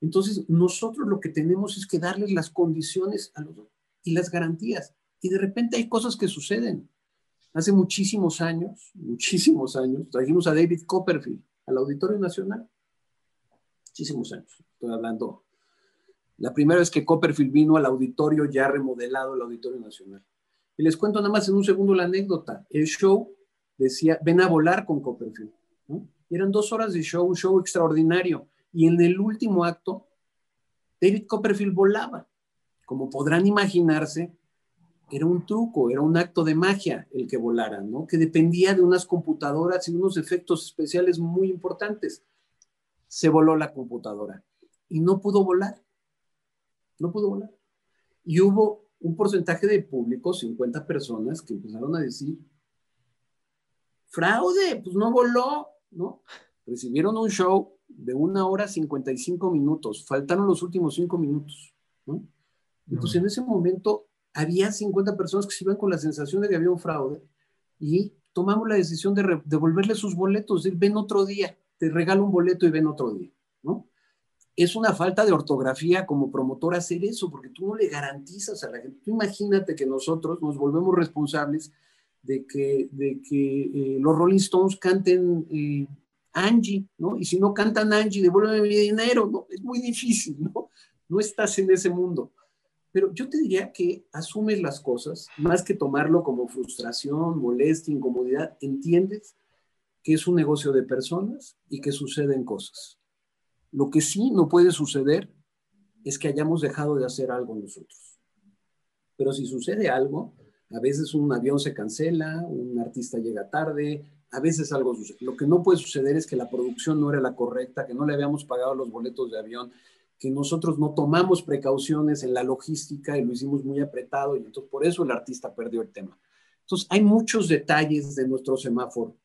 Entonces, nosotros lo que tenemos es que darles las condiciones a los, y las garantías. Y de repente hay cosas que suceden. Hace muchísimos años, muchísimos años, trajimos a David Copperfield al Auditorio Nacional. Muchísimos años. Estoy hablando. La primera vez que Copperfield vino al auditorio ya remodelado, el Auditorio Nacional. Y les cuento nada más en un segundo la anécdota. El show decía, ven a volar con Copperfield. Y eran dos horas de show, un show extraordinario. Y en el último acto, David Copperfield volaba. Como podrán imaginarse, era un truco, era un acto de magia el que volara, ¿no? Que dependía de unas computadoras y unos efectos especiales muy importantes. Se voló la computadora y no pudo volar. No pudo volar. Y hubo un porcentaje de público, 50 personas, que empezaron a decir, fraude, pues no voló, ¿no? Recibieron un show de una hora 55 minutos, faltaron los últimos cinco minutos, ¿no? Entonces en ese momento había 50 personas que se iban con la sensación de que había un fraude y tomamos la decisión de devolverle sus boletos, de ven otro día, te regalo un boleto y ven otro día, ¿no? es una falta de ortografía como promotor hacer eso, porque tú no le garantizas a la gente. Tú imagínate que nosotros nos volvemos responsables de que, de que eh, los Rolling Stones canten eh, Angie, ¿no? Y si no cantan Angie, devuélveme mi dinero, ¿no? Es muy difícil, ¿no? No estás en ese mundo. Pero yo te diría que asumes las cosas, más que tomarlo como frustración, molestia, incomodidad, entiendes que es un negocio de personas y que suceden cosas. Lo que sí no puede suceder es que hayamos dejado de hacer algo nosotros. Pero si sucede algo, a veces un avión se cancela, un artista llega tarde, a veces algo sucede. Lo que no puede suceder es que la producción no era la correcta, que no le habíamos pagado los boletos de avión, que nosotros no tomamos precauciones en la logística y lo hicimos muy apretado y entonces por eso el artista perdió el tema. Entonces hay muchos detalles de nuestro semáforo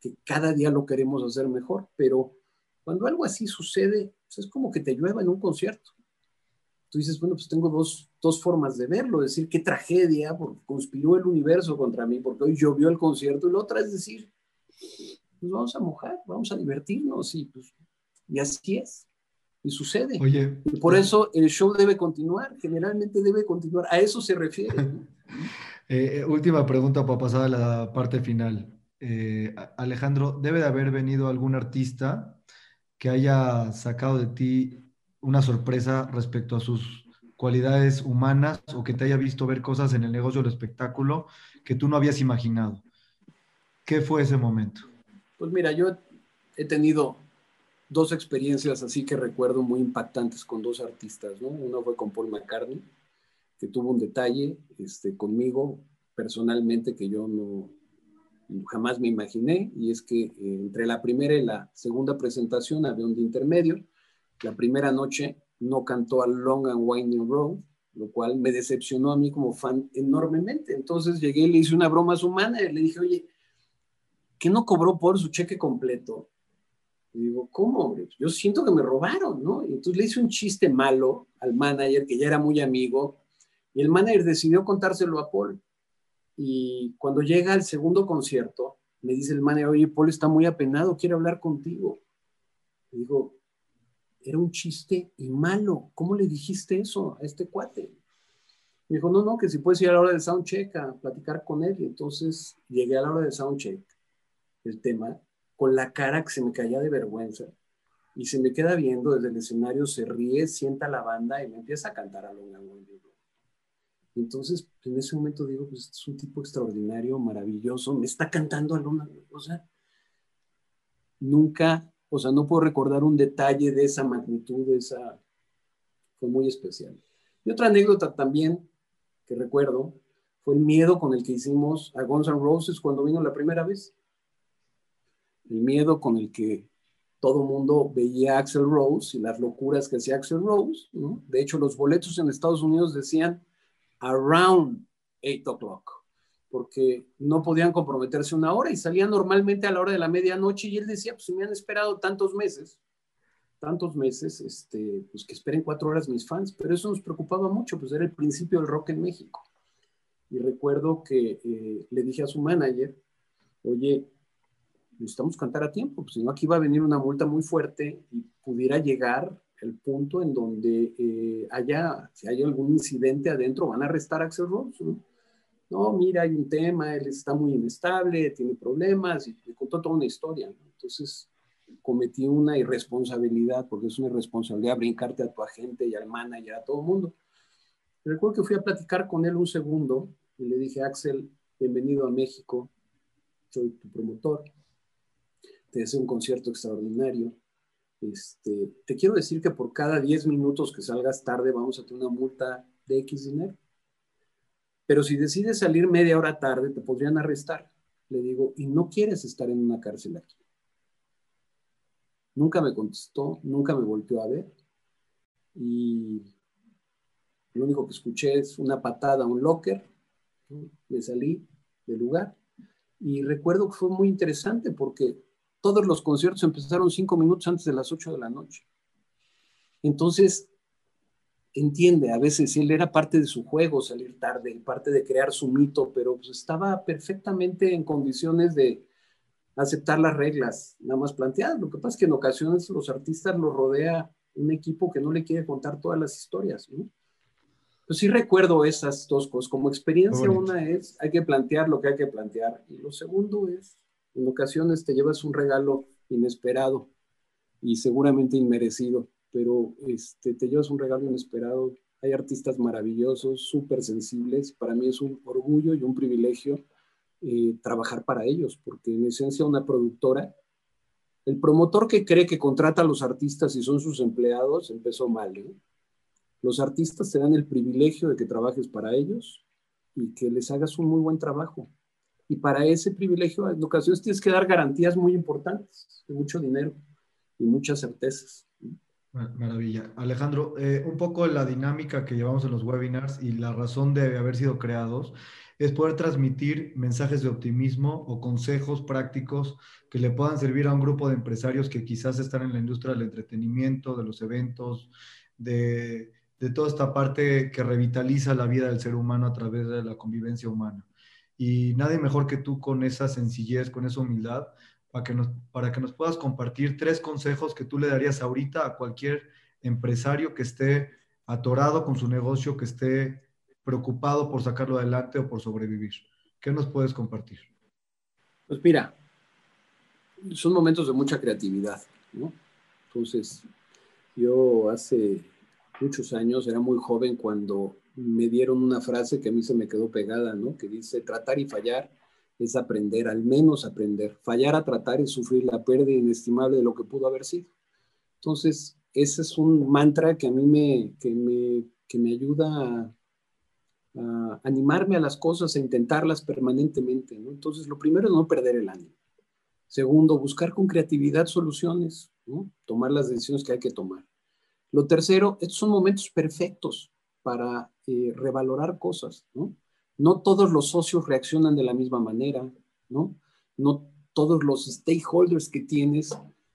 que cada día lo queremos hacer mejor, pero cuando algo así sucede, pues es como que te llueva en un concierto. Tú dices, bueno, pues tengo dos, dos formas de verlo, decir qué tragedia, porque conspiró el universo contra mí, porque hoy llovió el concierto, y la otra es decir, pues vamos a mojar, vamos a divertirnos, y, pues, y así es y sucede. Oye, y por eso el show debe continuar, generalmente debe continuar, a eso se refiere. Eh, eh, última pregunta para pasar a la parte final. Eh, Alejandro, ¿debe de haber venido algún artista que haya sacado de ti una sorpresa respecto a sus cualidades humanas o que te haya visto ver cosas en el negocio del espectáculo que tú no habías imaginado? ¿Qué fue ese momento? Pues mira, yo he tenido dos experiencias así que recuerdo muy impactantes con dos artistas, ¿no? Una fue con Paul McCartney, que tuvo un detalle este, conmigo personalmente que yo no jamás me imaginé, y es que eh, entre la primera y la segunda presentación había un de intermedio. La primera noche no cantó a Long and Winding Road, lo cual me decepcionó a mí como fan enormemente. Entonces llegué y le hice una broma a su manager, le dije, oye, ¿qué no cobró por su cheque completo? Y digo, ¿cómo? Yo siento que me robaron, ¿no? Entonces le hice un chiste malo al manager, que ya era muy amigo, y el manager decidió contárselo a Paul. Y cuando llega al segundo concierto, me dice el manager, oye, Paul está muy apenado, quiere hablar contigo. Y digo, era un chiste y malo. ¿Cómo le dijiste eso a este cuate? Me dijo, no, no, que si puedes ir a la hora del soundcheck a platicar con él. Y entonces llegué a la hora del soundcheck, el tema, con la cara que se me caía de vergüenza. Y se me queda viendo desde el escenario, se ríe, sienta la banda y me empieza a cantar a Long Entonces, en ese momento digo, pues es un tipo extraordinario, maravilloso, me está cantando a Luna. O sea, nunca, o sea, no puedo recordar un detalle de esa magnitud, de esa... Fue muy especial. Y otra anécdota también que recuerdo fue el miedo con el que hicimos a Guns N' Roses cuando vino la primera vez el miedo con el que todo mundo veía a Axel Rose y las locuras que hacía Axel Rose. De hecho, los boletos en Estados Unidos decían around 8 o'clock, porque no podían comprometerse una hora y salían normalmente a la hora de la medianoche y él decía, pues si me han esperado tantos meses, tantos meses, este, pues que esperen cuatro horas mis fans, pero eso nos preocupaba mucho, pues era el principio del rock en México. Y recuerdo que eh, le dije a su manager, oye, necesitamos cantar a tiempo, pues, si no aquí va a venir una multa muy fuerte y pudiera llegar el punto en donde eh, haya, si hay algún incidente adentro, van a arrestar a Axel Rose, ¿no? No, mira, hay un tema, él está muy inestable, tiene problemas, y me contó toda una historia, Entonces, cometí una irresponsabilidad, porque es una irresponsabilidad brincarte a tu agente y al manager, a todo el mundo. Recuerdo que fui a platicar con él un segundo y le dije, Axel, bienvenido a México, soy tu promotor te deseo un concierto extraordinario. Este, te quiero decir que por cada 10 minutos que salgas tarde vamos a tener una multa de X dinero. Pero si decides salir media hora tarde, te podrían arrestar. Le digo, y no quieres estar en una cárcel aquí. Nunca me contestó, nunca me volteó a ver. Y lo único que escuché es una patada un locker. Me salí del lugar. Y recuerdo que fue muy interesante porque todos los conciertos empezaron cinco minutos antes de las ocho de la noche. Entonces, entiende, a veces él era parte de su juego salir tarde, parte de crear su mito, pero pues, estaba perfectamente en condiciones de aceptar las reglas nada más planteadas. Lo que pasa es que en ocasiones los artistas los rodea un equipo que no le quiere contar todas las historias, ¿no? Pues sí recuerdo esas dos cosas. Como experiencia, una es, hay que plantear lo que hay que plantear. Y lo segundo es, en ocasiones te llevas un regalo inesperado y seguramente inmerecido, pero este, te llevas un regalo inesperado. Hay artistas maravillosos, súper sensibles. Para mí es un orgullo y un privilegio eh, trabajar para ellos, porque en esencia una productora, el promotor que cree que contrata a los artistas y son sus empleados, empezó mal. ¿eh? Los artistas te dan el privilegio de que trabajes para ellos y que les hagas un muy buen trabajo. Y para ese privilegio, en ocasiones tienes que dar garantías muy importantes, mucho dinero y muchas certezas. Maravilla. Alejandro, eh, un poco la dinámica que llevamos en los webinars y la razón de haber sido creados es poder transmitir mensajes de optimismo o consejos prácticos que le puedan servir a un grupo de empresarios que quizás están en la industria del entretenimiento, de los eventos, de, de toda esta parte que revitaliza la vida del ser humano a través de la convivencia humana. Y nadie mejor que tú con esa sencillez, con esa humildad, para que nos, para que nos puedas compartir tres consejos que tú le darías ahorita a cualquier empresario que esté atorado con su negocio, que esté preocupado por sacarlo adelante o por sobrevivir. ¿Qué nos puedes compartir? Pues mira, son momentos de mucha creatividad, ¿no? Entonces, yo hace muchos años, era muy joven cuando me dieron una frase que a mí se me quedó pegada, ¿no? Que dice, tratar y fallar es aprender, al menos aprender. Fallar a tratar es sufrir la pérdida inestimable de lo que pudo haber sido. Entonces, ese es un mantra que a mí me, que me, que me ayuda a, animarme a las cosas, a intentarlas permanentemente. Entonces, lo primero es no perder el ánimo. Segundo, buscar con creatividad soluciones. Tomar las decisiones que hay que tomar. Lo tercero, estos son momentos perfectos para eh, revalorar cosas, ¿no? No todos los socios reaccionan de la misma manera, ¿no? No todos los stakeholders que tienes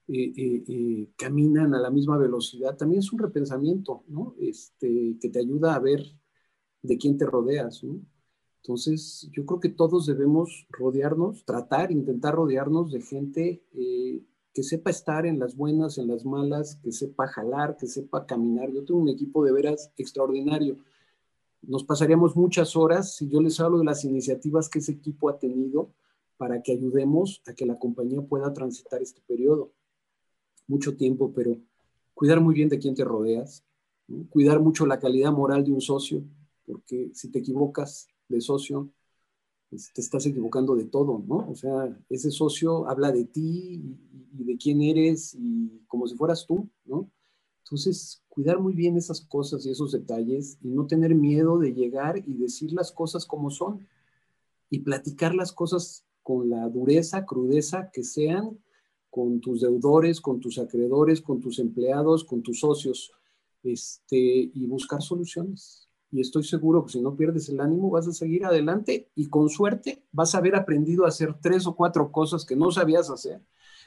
eh, eh, caminan a la misma velocidad. También es un repensamiento, ¿no? Este, que te ayuda a ver de quién te rodeas, ¿no? Entonces, yo creo que todos debemos rodearnos, tratar, intentar rodearnos de gente que sepa estar en las buenas, en las malas, que sepa jalar, que sepa caminar. Yo tengo un equipo de veras extraordinario. Nos pasaríamos muchas horas si yo les hablo de las iniciativas que ese equipo ha tenido para que ayudemos a que la compañía pueda transitar este periodo. Mucho tiempo, pero cuidar muy bien de quién te rodeas, cuidar mucho la calidad moral de un socio, porque si te equivocas de socio, pues, te estás equivocando de todo, ¿no? O sea, ese socio habla de ti y, de quién eres y como si fueras tú, ¿no? Entonces, cuidar muy bien esas cosas y esos detalles y no tener miedo de llegar y decir las cosas como son y platicar las cosas con la dureza, crudeza que sean con tus deudores, con tus acreedores, con tus empleados, con tus socios, este, y buscar soluciones. Y estoy seguro que si no pierdes el ánimo vas a seguir adelante y con suerte vas a haber aprendido a hacer tres o cuatro cosas que no sabías hacer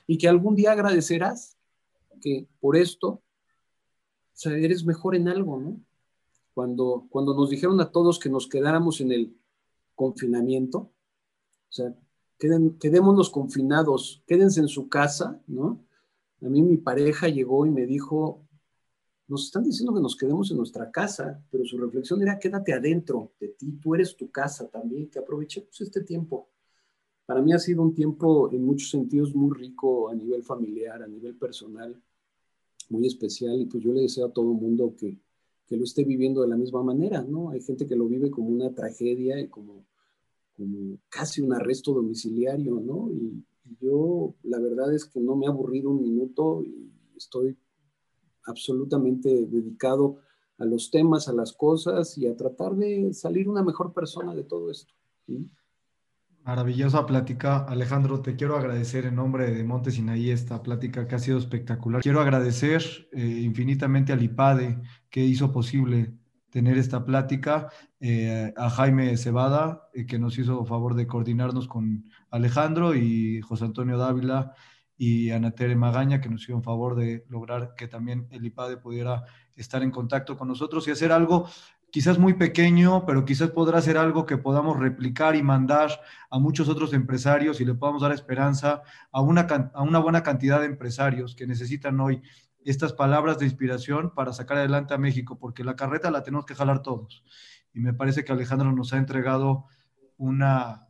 y que algún día agradecerás que por esto eres mejor en algo, ¿no? Cuando, cuando nos dijeron a todos que nos quedáramos en el confinamiento, o sea, quedémonos confinados, quédense en su casa, ¿no? A mí mi pareja llegó y me dijo, nos están diciendo que nos quedemos en nuestra casa, pero su reflexión era quédate adentro de ti, tú eres tu casa también, que aprovechemos este tiempo. Para mí ha sido un tiempo en muchos sentidos muy rico a nivel familiar, a nivel personal, muy especial y pues yo le deseo a todo el mundo que, que lo esté viviendo de la misma manera, ¿no? Hay gente que lo vive como una tragedia y como, como casi un arresto domiciliario, ¿no? y yo la verdad es que no me he aburrido un minuto y estoy absolutamente dedicado a los temas, a las cosas y a tratar de salir una mejor persona de todo esto. Maravillosa plática. Alejandro, te quiero agradecer en nombre de Montes Sinaí esta plática que ha sido espectacular. Quiero agradecer eh, infinitamente al IPADE que hizo posible tener esta plática, eh, a Jaime Cebada, eh, que nos hizo favor de coordinarnos con Alejandro y José Antonio Dávila, y Ana Tere Magaña, que nos hicieron favor de lograr que también el IPADE pudiera estar en contacto con nosotros y hacer algo quizás muy pequeño, pero quizás podrá ser algo que podamos replicar y mandar a muchos otros empresarios y le podamos dar esperanza a una, a una buena cantidad de empresarios que necesitan hoy estas palabras de inspiración para sacar adelante a México, porque la carreta la tenemos que jalar todos. Y me parece que Alejandro nos ha entregado una,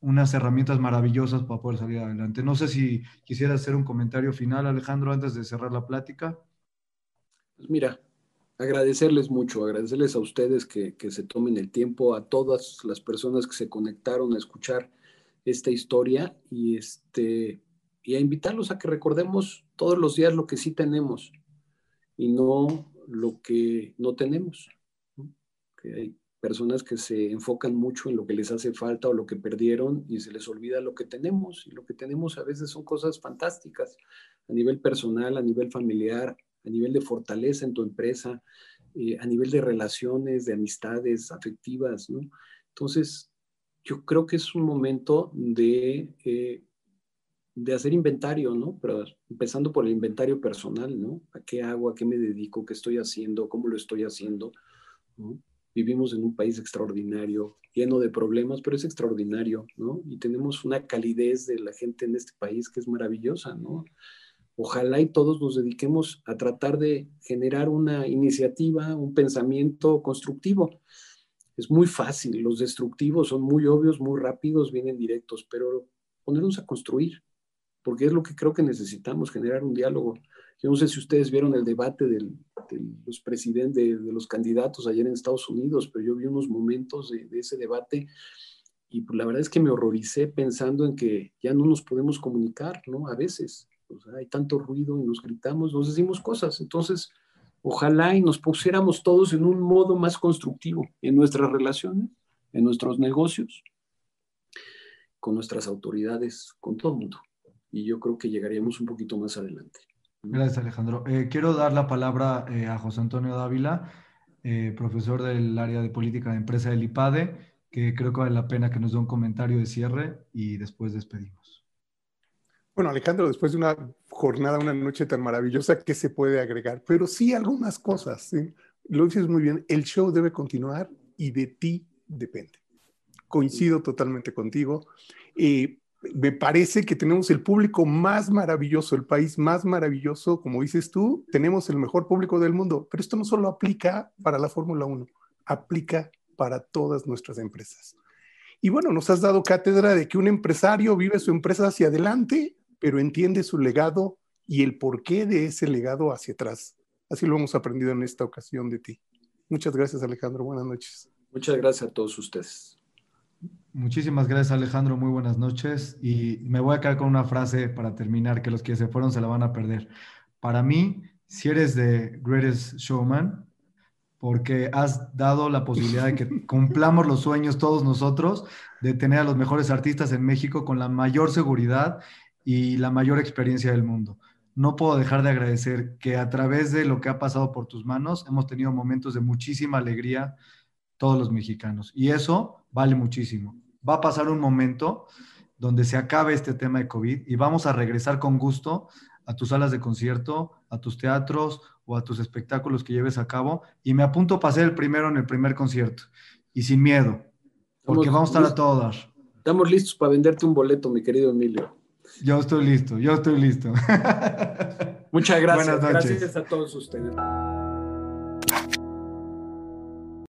unas herramientas maravillosas para poder salir adelante. No sé si quisiera hacer un comentario final, Alejandro, antes de cerrar la plática. Pues mira, agradecerles mucho, agradecerles a ustedes que, que, se tomen el tiempo, a todas las personas que se conectaron a escuchar esta historia y, este, y a invitarlos a que recordemos todos los días lo que sí tenemos y no lo que no tenemos. Que hay personas que se enfocan mucho en lo que les hace falta o lo que perdieron y se les olvida lo que tenemos. Y lo que tenemos a veces son cosas fantásticas a nivel personal, a nivel familiar, a nivel de fortaleza en tu empresa, eh, a nivel de relaciones, de amistades afectivas, ¿no? Entonces, yo creo que es un momento de, eh, de hacer inventario, ¿no? Pero empezando por el inventario personal, ¿no? ¿A qué hago? ¿A qué me dedico? ¿Qué estoy haciendo? ¿Cómo lo estoy haciendo? Vivimos en un país extraordinario, lleno de problemas, pero es extraordinario, ¿no? Y tenemos una calidez de la gente en este país que es maravillosa, ¿no? Ojalá y todos nos dediquemos a tratar de generar una iniciativa, un pensamiento constructivo. Es muy fácil, los destructivos son muy obvios, muy rápidos, vienen directos, pero ponernos a construir, porque es lo que creo que necesitamos, generar un diálogo. Yo no sé si ustedes vieron el debate de los presidentes, de, los candidatos ayer en Estados Unidos, pero yo vi unos momentos de, de ese debate y la verdad es que me horroricé pensando en que ya no nos podemos comunicar, ¿no? A veces hay tanto ruido y nos gritamos, nos decimos cosas. Entonces, ojalá y nos pusiéramos todos en un modo más constructivo en nuestras relaciones, en nuestros negocios, con nuestras autoridades, con todo el mundo. Y yo creo que llegaríamos un poquito más adelante. Gracias, Alejandro. Eh, quiero dar la palabra eh, a José Antonio Dávila, eh, profesor del área de política de empresa del IPADE, que creo que vale la pena que nos dé un comentario de cierre y después despedimos. Bueno, Alejandro, después de una jornada, una noche tan maravillosa, ¿qué se puede agregar? Pero sí algunas cosas. Lo dices muy bien, el show debe continuar y de ti depende. Coincido totalmente contigo. Eh, me parece que tenemos el público más maravilloso, el país más maravilloso, como dices tú, tenemos el mejor público del mundo, pero esto no solo aplica para la Fórmula 1, aplica para todas nuestras empresas. Y bueno, nos has dado cátedra de que un empresario vive su empresa hacia adelante pero entiende su legado y el porqué de ese legado hacia atrás. Así lo hemos aprendido en esta ocasión de ti. Muchas gracias, Alejandro. Buenas noches. Muchas gracias a todos ustedes. Muchísimas gracias, Alejandro. Muy buenas noches. Y me voy a quedar con una frase para terminar, que los que se fueron se la van a perder. Para mí, si eres de Greatest Showman, porque has dado la posibilidad de que cumplamos los sueños todos nosotros de tener a los mejores artistas en México con la mayor seguridad y la mayor experiencia del mundo. No puedo dejar de agradecer que a través de lo que ha pasado por tus manos hemos tenido momentos de muchísima alegría todos los mexicanos y eso vale muchísimo. Va a pasar un momento donde se acabe este tema de COVID y vamos a regresar con gusto a tus salas de concierto, a tus teatros o a tus espectáculos que lleves a cabo y me apunto para ser el primero en el primer concierto y sin miedo, porque vamos a estar a todo Estamos listos para venderte un boleto, mi querido Emilio. Yo estoy listo, yo estoy listo. Muchas gracias. Gracias a todos ustedes.